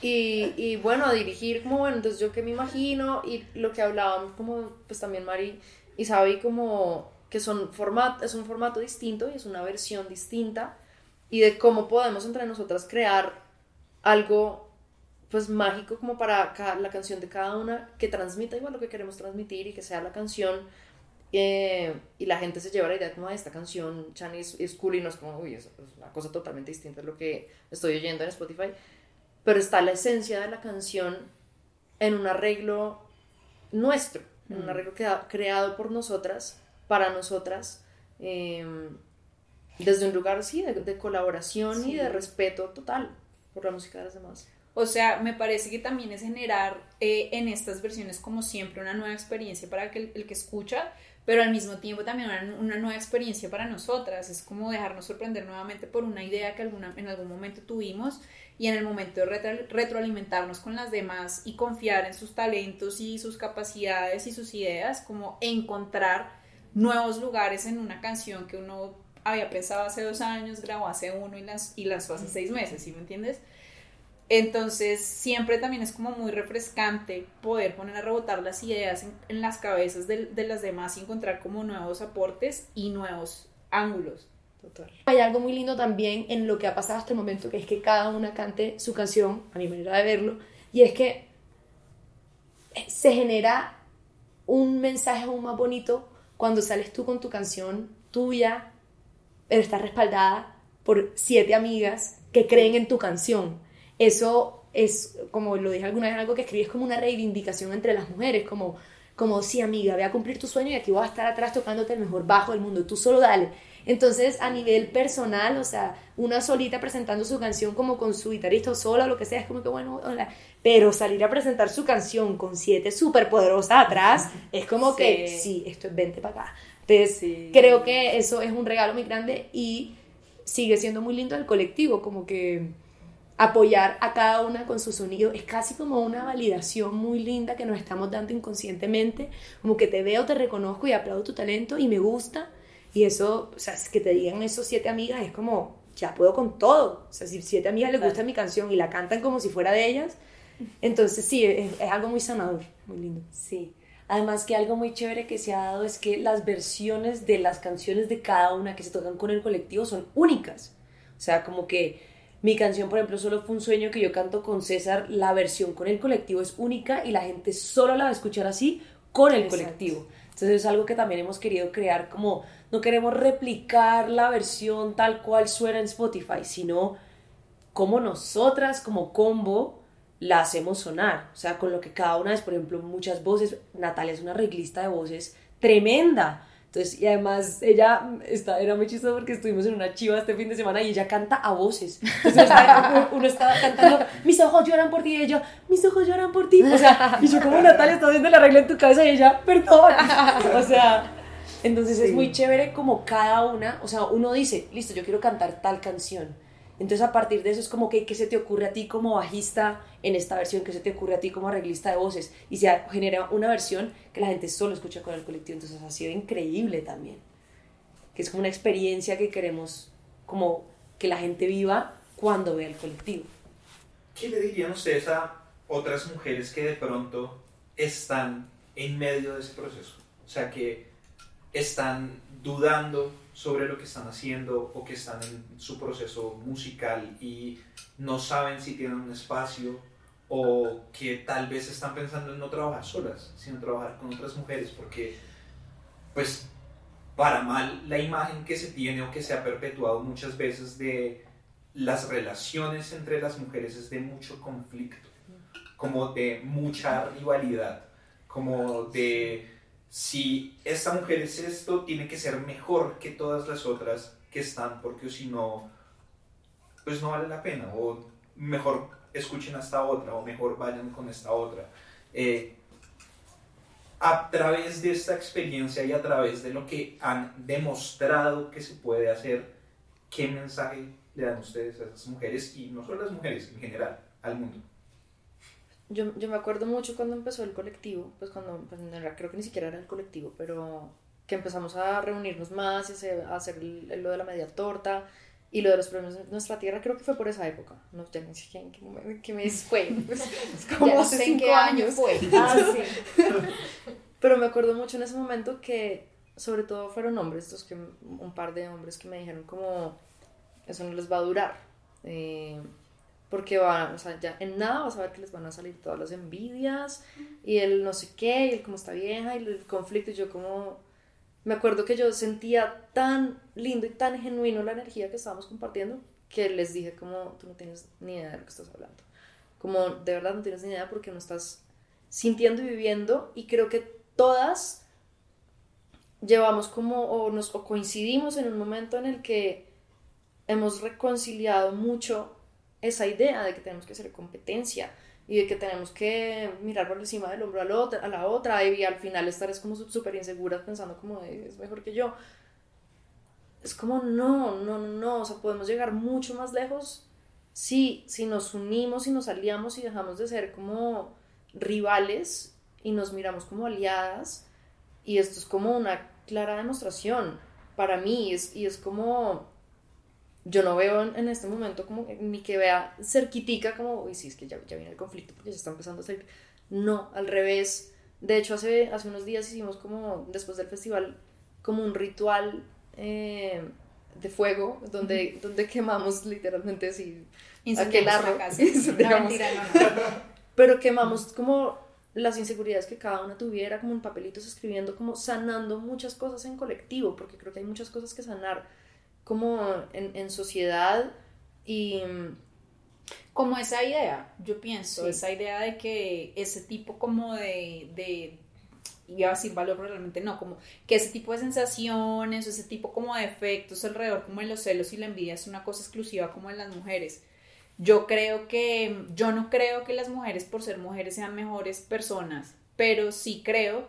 y, y bueno, a dirigir como, bueno, entonces yo que me imagino, y lo que hablaban como, pues también Mari y Sabi, como que son format, es un formato distinto y es una versión distinta, y de cómo podemos entre nosotras crear algo pues mágico como para la canción de cada una que transmita igual lo que queremos transmitir y que sea la canción eh, y la gente se lleva la idea como de esta canción Chani es, es cool y no es como uy es, es una cosa totalmente distinta a lo que estoy oyendo en Spotify pero está la esencia de la canción en un arreglo nuestro en un arreglo que- creado por nosotras para nosotras eh, desde un lugar sí de, de colaboración y de respeto total por la música de las demás O sea, me parece que también es generar eh, en estas versiones, como siempre, una nueva experiencia para el, el que escucha, pero al mismo tiempo también una, nueva experiencia para nosotras. Es como dejarnos sorprender nuevamente por una idea que alguna, en algún momento tuvimos y en el momento de retro- retroalimentarnos con las demás y confiar en sus talentos y sus capacidades y sus ideas, como encontrar nuevos lugares en una canción que uno había pensado hace dos años, grabó hace uno y, y lanzó hace seis meses, ¿sí me entiendes? Entonces, siempre también es como muy refrescante poder poner a rebotar las ideas en, las cabezas de, las demás y encontrar como nuevos aportes y nuevos ángulos. total Hay algo muy lindo también en lo que ha pasado hasta el momento, que es que cada una cante su canción, a mi manera de verlo, y es que se genera un mensaje aún más bonito cuando sales tú con tu canción tuya, pero está respaldada por siete amigas que creen en tu canción. Eso es, como lo dije alguna vez, algo que escribí, es como una reivindicación entre las mujeres, como, como sí, amiga, voy a cumplir tu sueño y aquí voy a estar atrás tocándote el mejor bajo del mundo, tú solo dale. Entonces, a nivel personal, o sea, una solita presentando su canción como con su guitarrista o sola o lo que sea, es como que bueno, hola. Pero salir a presentar su canción con siete súper poderosas atrás, es como que sí, esto es 20 para acá. Entonces, creo que eso es un regalo muy grande y sigue siendo muy lindo el colectivo, como que apoyar a cada una con su sonido es casi como una validación muy linda que nos estamos dando inconscientemente, como que te veo, te reconozco y aplaudo tu talento y me gusta y eso, o sea, es que te digan esos siete amigas es como, ya puedo con todo. O sea, si siete amigas les gusta mi canción y la cantan como si fuera de ellas, entonces sí, es, algo muy sanador, muy lindo. Sí. Además que algo muy chévere que se ha dado es que las versiones de las canciones de cada una que se tocan con el colectivo son únicas. O sea, como que mi canción, por ejemplo, solo fue un sueño que yo canto con César, la versión con el colectivo es única y la gente solo la va a escuchar así con el colectivo. Entonces es algo que también hemos querido crear como no queremos replicar la versión tal cual suena en Spotify, sino como nosotras como combo la hacemos sonar, o sea, con lo que cada una es, por ejemplo, muchas voces, Natalia es una reglista de voces tremenda, entonces, y además ella está, era muy chistoso porque estuvimos en una chiva este fin de semana y ella canta a voces. Entonces uno, estaba cantando, mis ojos lloran por ti, y ella, mis ojos lloran por ti. O sea, y yo como Natalia está haciendo la regla en tu cabeza y ella, perdón. O sea, entonces es muy chévere como cada una, o sea, uno dice, listo, yo quiero cantar tal canción. Entonces a partir de eso es como que, ¿qué se te ocurre a ti como bajista en esta versión? ¿Qué se te ocurre a ti como arreglista de voces? Y se genera una versión que la gente solo escucha con el colectivo. Entonces ha sido increíble también. Que es como una experiencia que queremos como que la gente viva cuando vea el colectivo. ¿Qué le dirían ustedes a otras mujeres que de pronto están en medio de ese proceso? O sea, que están dudando sobre lo que están haciendo o que están en su proceso musical y no saben si tienen un espacio o que tal vez están pensando en no trabajar solas, sino trabajar con otras mujeres, porque pues para mal la imagen que se tiene o que se ha perpetuado muchas veces de las relaciones entre las mujeres es de mucho conflicto, como de mucha rivalidad, como de si esta mujer es esto, tiene que ser mejor que todas las otras que están, porque si no, pues no vale la pena, o mejor escuchen a esta otra, o mejor vayan con esta otra. Eh, a través de esta experiencia y a través de lo que han demostrado que se puede hacer, ¿qué mensaje le dan ustedes a estas mujeres y no solo a las mujeres, en general, al mundo? Yo, yo me acuerdo mucho cuando empezó el colectivo, pues cuando, pues creo que ni siquiera era el colectivo, pero que empezamos a reunirnos más y a hacer, lo de la media torta y lo de los premios de nuestra tierra, creo que fue por esa época. No, ya no sé quién, qué, mes fue. Pues, como hace cinco años. fue. Ah, sí. pero me acuerdo mucho en ese momento que, sobre todo, fueron hombres, estos que, un par de hombres que me dijeron como, eso no les va a durar. Eh, porque van, o sea, ya en nada vas a ver que les van a salir todas las envidias y el no sé qué, y el cómo está vieja, y el conflicto, y yo como, me acuerdo que yo sentía tan lindo y tan genuino la energía que estábamos compartiendo, que les dije como, tú no tienes ni idea de lo que estás hablando, como de verdad no tienes ni idea porque no estás sintiendo y viviendo, y creo que todas llevamos como, o nos o coincidimos en un momento en el que hemos reconciliado mucho esa idea de que tenemos que hacer competencia y de que tenemos que mirar por encima del hombro a la otra, a la otra y al final estar es como súper inseguras pensando como es mejor que yo. Es como no, no, no, o sea, podemos llegar mucho más lejos si, si nos unimos y nos aliamos y dejamos de ser como rivales y nos miramos como aliadas y esto es como una clara demostración para mí es, y es como yo no veo en, este momento como ni que vea cerquitica como, uy, sí, es que ya, ya viene el conflicto porque se está empezando a salir. No, al revés. De hecho, hace, hace unos días hicimos como, después del festival, como un ritual eh, de fuego, donde, donde quemamos literalmente así aquel arroz. Pero quemamos como las inseguridades que cada una tuviera, como en papelitos escribiendo, como sanando muchas cosas en colectivo, porque creo que hay muchas cosas que sanar como en, en sociedad y como esa idea, yo pienso, Sí. esa idea de que ese tipo como de, de iba a decir valor, pero realmente no, como que ese tipo de sensaciones, o ese tipo como de efectos alrededor, como en los celos y la envidia, es una cosa exclusiva como en las mujeres. Yo creo que, yo no creo que las mujeres por ser mujeres sean mejores personas, pero sí creo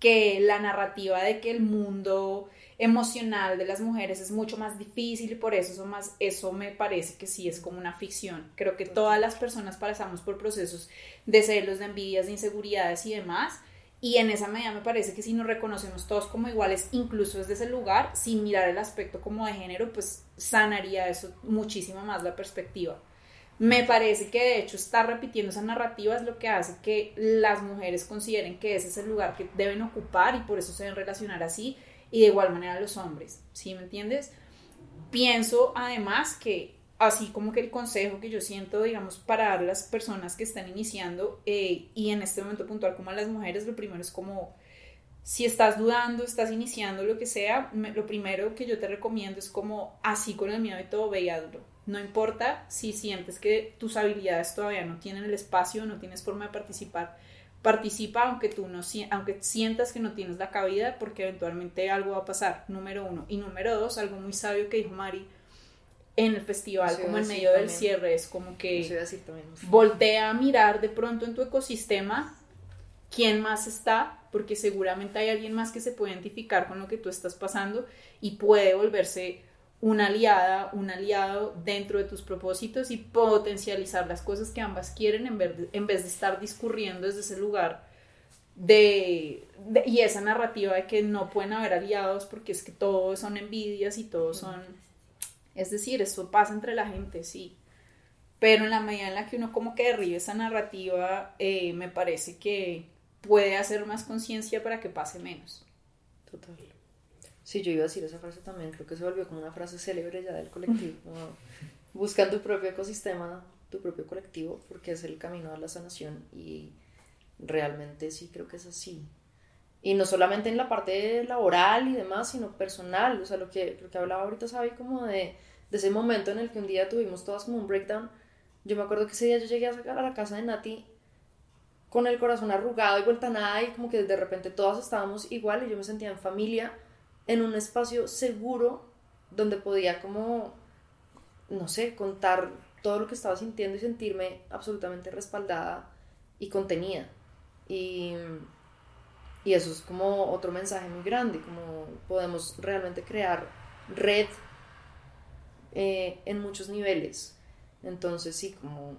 que la narrativa de que el mundo emocional de las mujeres es mucho más difícil y por eso eso, más, eso me parece que sí es como una ficción. Creo que todas las personas pasamos por procesos de celos, de envidias, de inseguridades y demás. Y en esa medida me parece que si nos reconocemos todos como iguales, incluso desde ese lugar, sin mirar el aspecto como de género, pues sanaría eso muchísimo más la perspectiva. Me parece que de hecho estar repitiendo esa narrativa es lo que hace que las mujeres consideren que ese es el lugar que deben ocupar y por eso se deben relacionar así y de igual manera los hombres, ¿sí me entiendes? Pienso además que así como que el consejo que yo siento, digamos, para las personas que están iniciando eh, y en este momento puntual como a las mujeres, lo primero es como si estás dudando, estás iniciando lo que sea, lo primero que yo te recomiendo es como así con el miedo y todo, ve y hazlo. No importa si sientes que tus habilidades todavía no tienen el espacio, no tienes forma de participar, participa aunque tú no aunque sientas que no tienes la cabida porque eventualmente algo va a pasar, número uno. Y número dos, algo muy sabio que dijo Mari en el festival, como en medio del también. cierre, es como que voltea a mirar de pronto en tu ecosistema quién más está, porque seguramente hay alguien más que se puede identificar con lo que tú estás pasando y puede volverse una aliada, un aliado dentro de tus propósitos y potencializar las cosas que ambas quieren en vez de, en vez de estar discurriendo desde ese lugar de, de- y esa narrativa de que no pueden haber aliados porque es que todos son envidias y todos son es decir, eso pasa entre la gente, sí. Pero en la medida en la que uno como que derribe esa narrativa, eh, me parece que puede hacer más conciencia para que pase menos. Total. Sí, yo iba a decir esa frase también, creo que se volvió como una frase célebre ya del colectivo. como buscan tu propio ecosistema, tu propio colectivo, porque es el camino a la sanación y realmente sí creo que es así. Y no solamente en la parte laboral y demás, sino personal, o sea, lo que, lo que hablaba ahorita, Sabi, como de, de ese momento en el que un día tuvimos todas como un breakdown. Yo me acuerdo que ese día yo llegué a sacar a la casa de Nati con el corazón arrugado y vuelta nada y como que de repente todas estábamos igual y yo me sentía en familia, en un espacio seguro donde podía como, no sé, contar todo lo que estaba sintiendo y sentirme absolutamente respaldada y contenida. Y, y eso es como otro mensaje muy grande, como podemos realmente crear red eh, en muchos niveles. Entonces sí, como,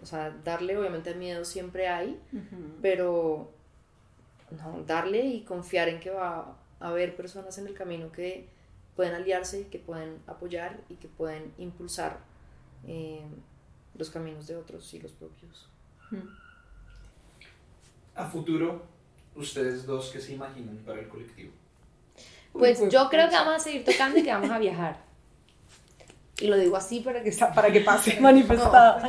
o sea, darle obviamente miedo siempre hay, pero no, darle y confiar en que va haber personas en el camino que pueden aliarse, que pueden apoyar y que pueden impulsar eh, los caminos de otros y los propios. A futuro, ustedes dos, ¿qué se imaginan para el colectivo? Pues yo creo que vamos a seguir tocando y que vamos a viajar. Y lo digo así para que, para que pase. Manifestada.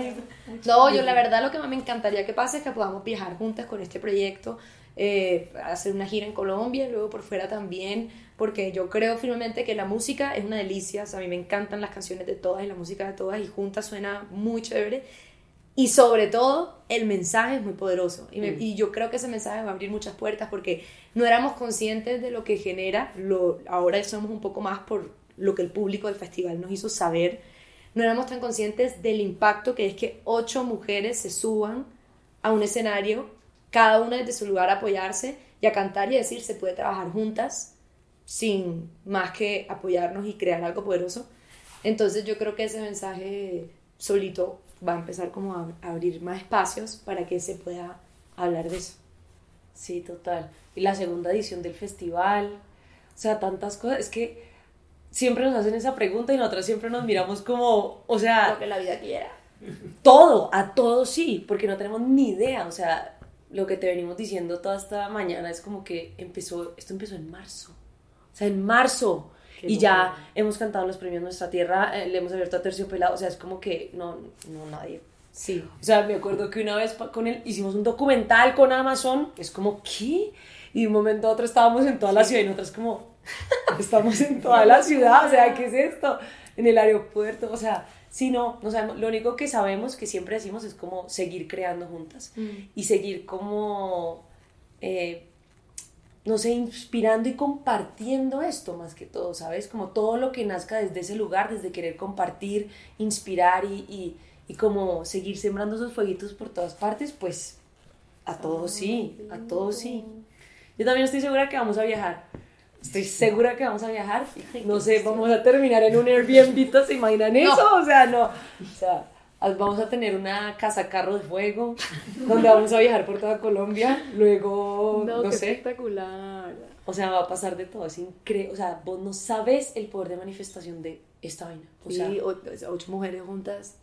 No, yo la verdad lo que más me encantaría que pase es que podamos viajar juntas con este proyecto, eh, hacer una gira en Colombia, luego por fuera también, porque yo creo firmemente que la música es una delicia, o sea, a mí me encantan las canciones de todas y la música de todas y juntas suena muy chévere. Y sobre todo, el mensaje es muy poderoso. Y, me- y yo creo que ese mensaje va a abrir muchas puertas porque no éramos conscientes de lo que genera. Lo, ahora somos un poco más por lo que el público del festival nos hizo saber. No éramos tan conscientes del impacto que es que ocho mujeres se suban a un escenario, cada una desde su lugar a apoyarse y a cantar y a decir se puede trabajar juntas sin más que apoyarnos y crear algo poderoso. Entonces yo creo que ese mensaje solito va a empezar como a a abrir más espacios para que se pueda hablar de eso. Sí, total. Y la segunda edición del festival. O sea, tantas cosas. Es que siempre nos hacen esa pregunta y nosotros siempre nos miramos como, o sea, Lo que la vida quiera. todo, a todo sí, porque no tenemos ni idea. O sea, lo que te venimos diciendo toda esta mañana es como que empezó, esto empezó en marzo. O sea, en marzo. Qué y ya hemos cantado los premios Nuestra Tierra, eh, le hemos abierto a Terciopelado. O sea, es como que no, no nadie Sí. O sea, me acuerdo que una vez con él hicimos un documental con Amazon. Es como, ¿qué? Y de un momento a otro estábamos en toda la ciudad y nosotros como, estamos en toda la ciudad. O sea, ¿qué es esto? En el aeropuerto. O sea, sí, no, sabemos. Lo único que sabemos, que siempre decimos, es como seguir creando juntas. Y seguir como, eh, no sé, inspirando y compartiendo esto más que todo, ¿sabes? Como todo lo que nazca desde ese lugar, desde querer compartir, inspirar y, y, y como seguir sembrando esos fueguitos por todas partes, pues a todos sí, a todos sí. Yo también estoy segura que vamos a viajar. Estoy segura que vamos a viajar. No sé, vamos a terminar en un Airbnb, ¿se imaginan eso? O sea, no. O sea, vamos a tener una casa carro de fuego donde vamos a viajar por toda Colombia. Luego, no, No, qué sé. espectacular. O sea, va a pasar de todo, es increíble. O sea, vos no sabes el poder de manifestación de esta vaina. O sea, sí, ocho mujeres juntas.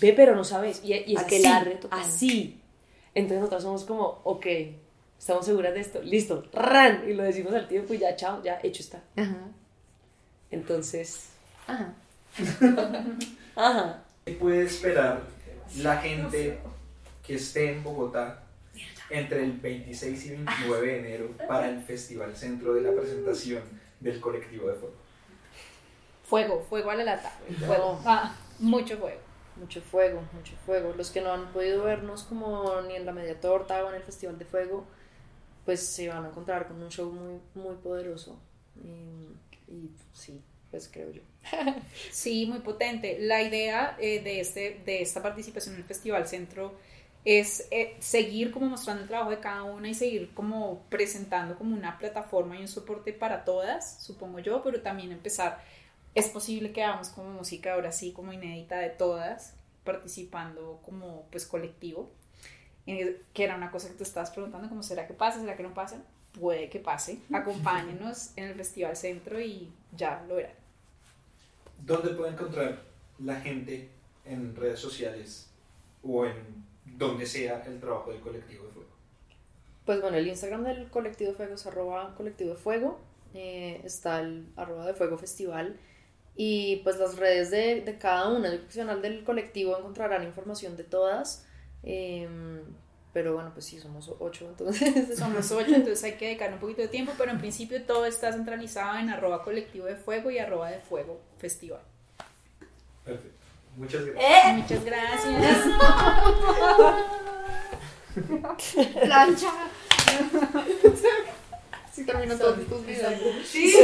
ve, pero no sabes. Y, y es así, así. Entonces nosotros somos como, ok, estamos seguras de esto, listo, ran. Y lo decimos al tiempo y ya, chao, ya, hecho está. Ajá. Entonces, Ajá. ajá. ¿Qué puede esperar la gente que esté en Bogotá entre el 26 y 29 de enero para el Festival Centro de la presentación del colectivo de fuego? Fuego, fuego a la lata. Fuego. Ah, mucho fuego. Mucho fuego, mucho fuego. Los que no han podido vernos como ni en la media torta o en el Festival de Fuego, pues se van a encontrar con un show muy, muy poderoso. Y, y sí, pues creo yo. Sí, muy potente. La idea eh, de, este, de esta participación en el Festival Centro es eh, seguir como mostrando el trabajo de cada una y seguir como presentando como una plataforma y un soporte para todas, supongo yo, pero también empezar, es posible que hagamos como música ahora sí, como inédita de todas, participando como pues colectivo, que era una cosa que tú estabas preguntando, como será que pasa, será que no pasa, puede que pase, acompáñenos en el Festival Centro y ya lo verán. ¿Dónde puede encontrar la gente en redes sociales o en donde sea el trabajo del colectivo de fuego? Pues bueno, el Instagram del colectivo de fuego es arroba colectivo de fuego, eh, está el arroba de fuego festival y pues las redes de, de cada una, el canal del colectivo encontrarán información de todas, em, pero bueno, pues sí, somos ocho, entonces... Somos ocho, entonces hay que dedicar un poquito de tiempo, pero en principio todo está centralizado en arroba colectivo de fuego y arroba de fuego festival. Perfecto. Muchas gracias. Muchas gracias. Plancha. Sí, terminó todos tus videos. Sí.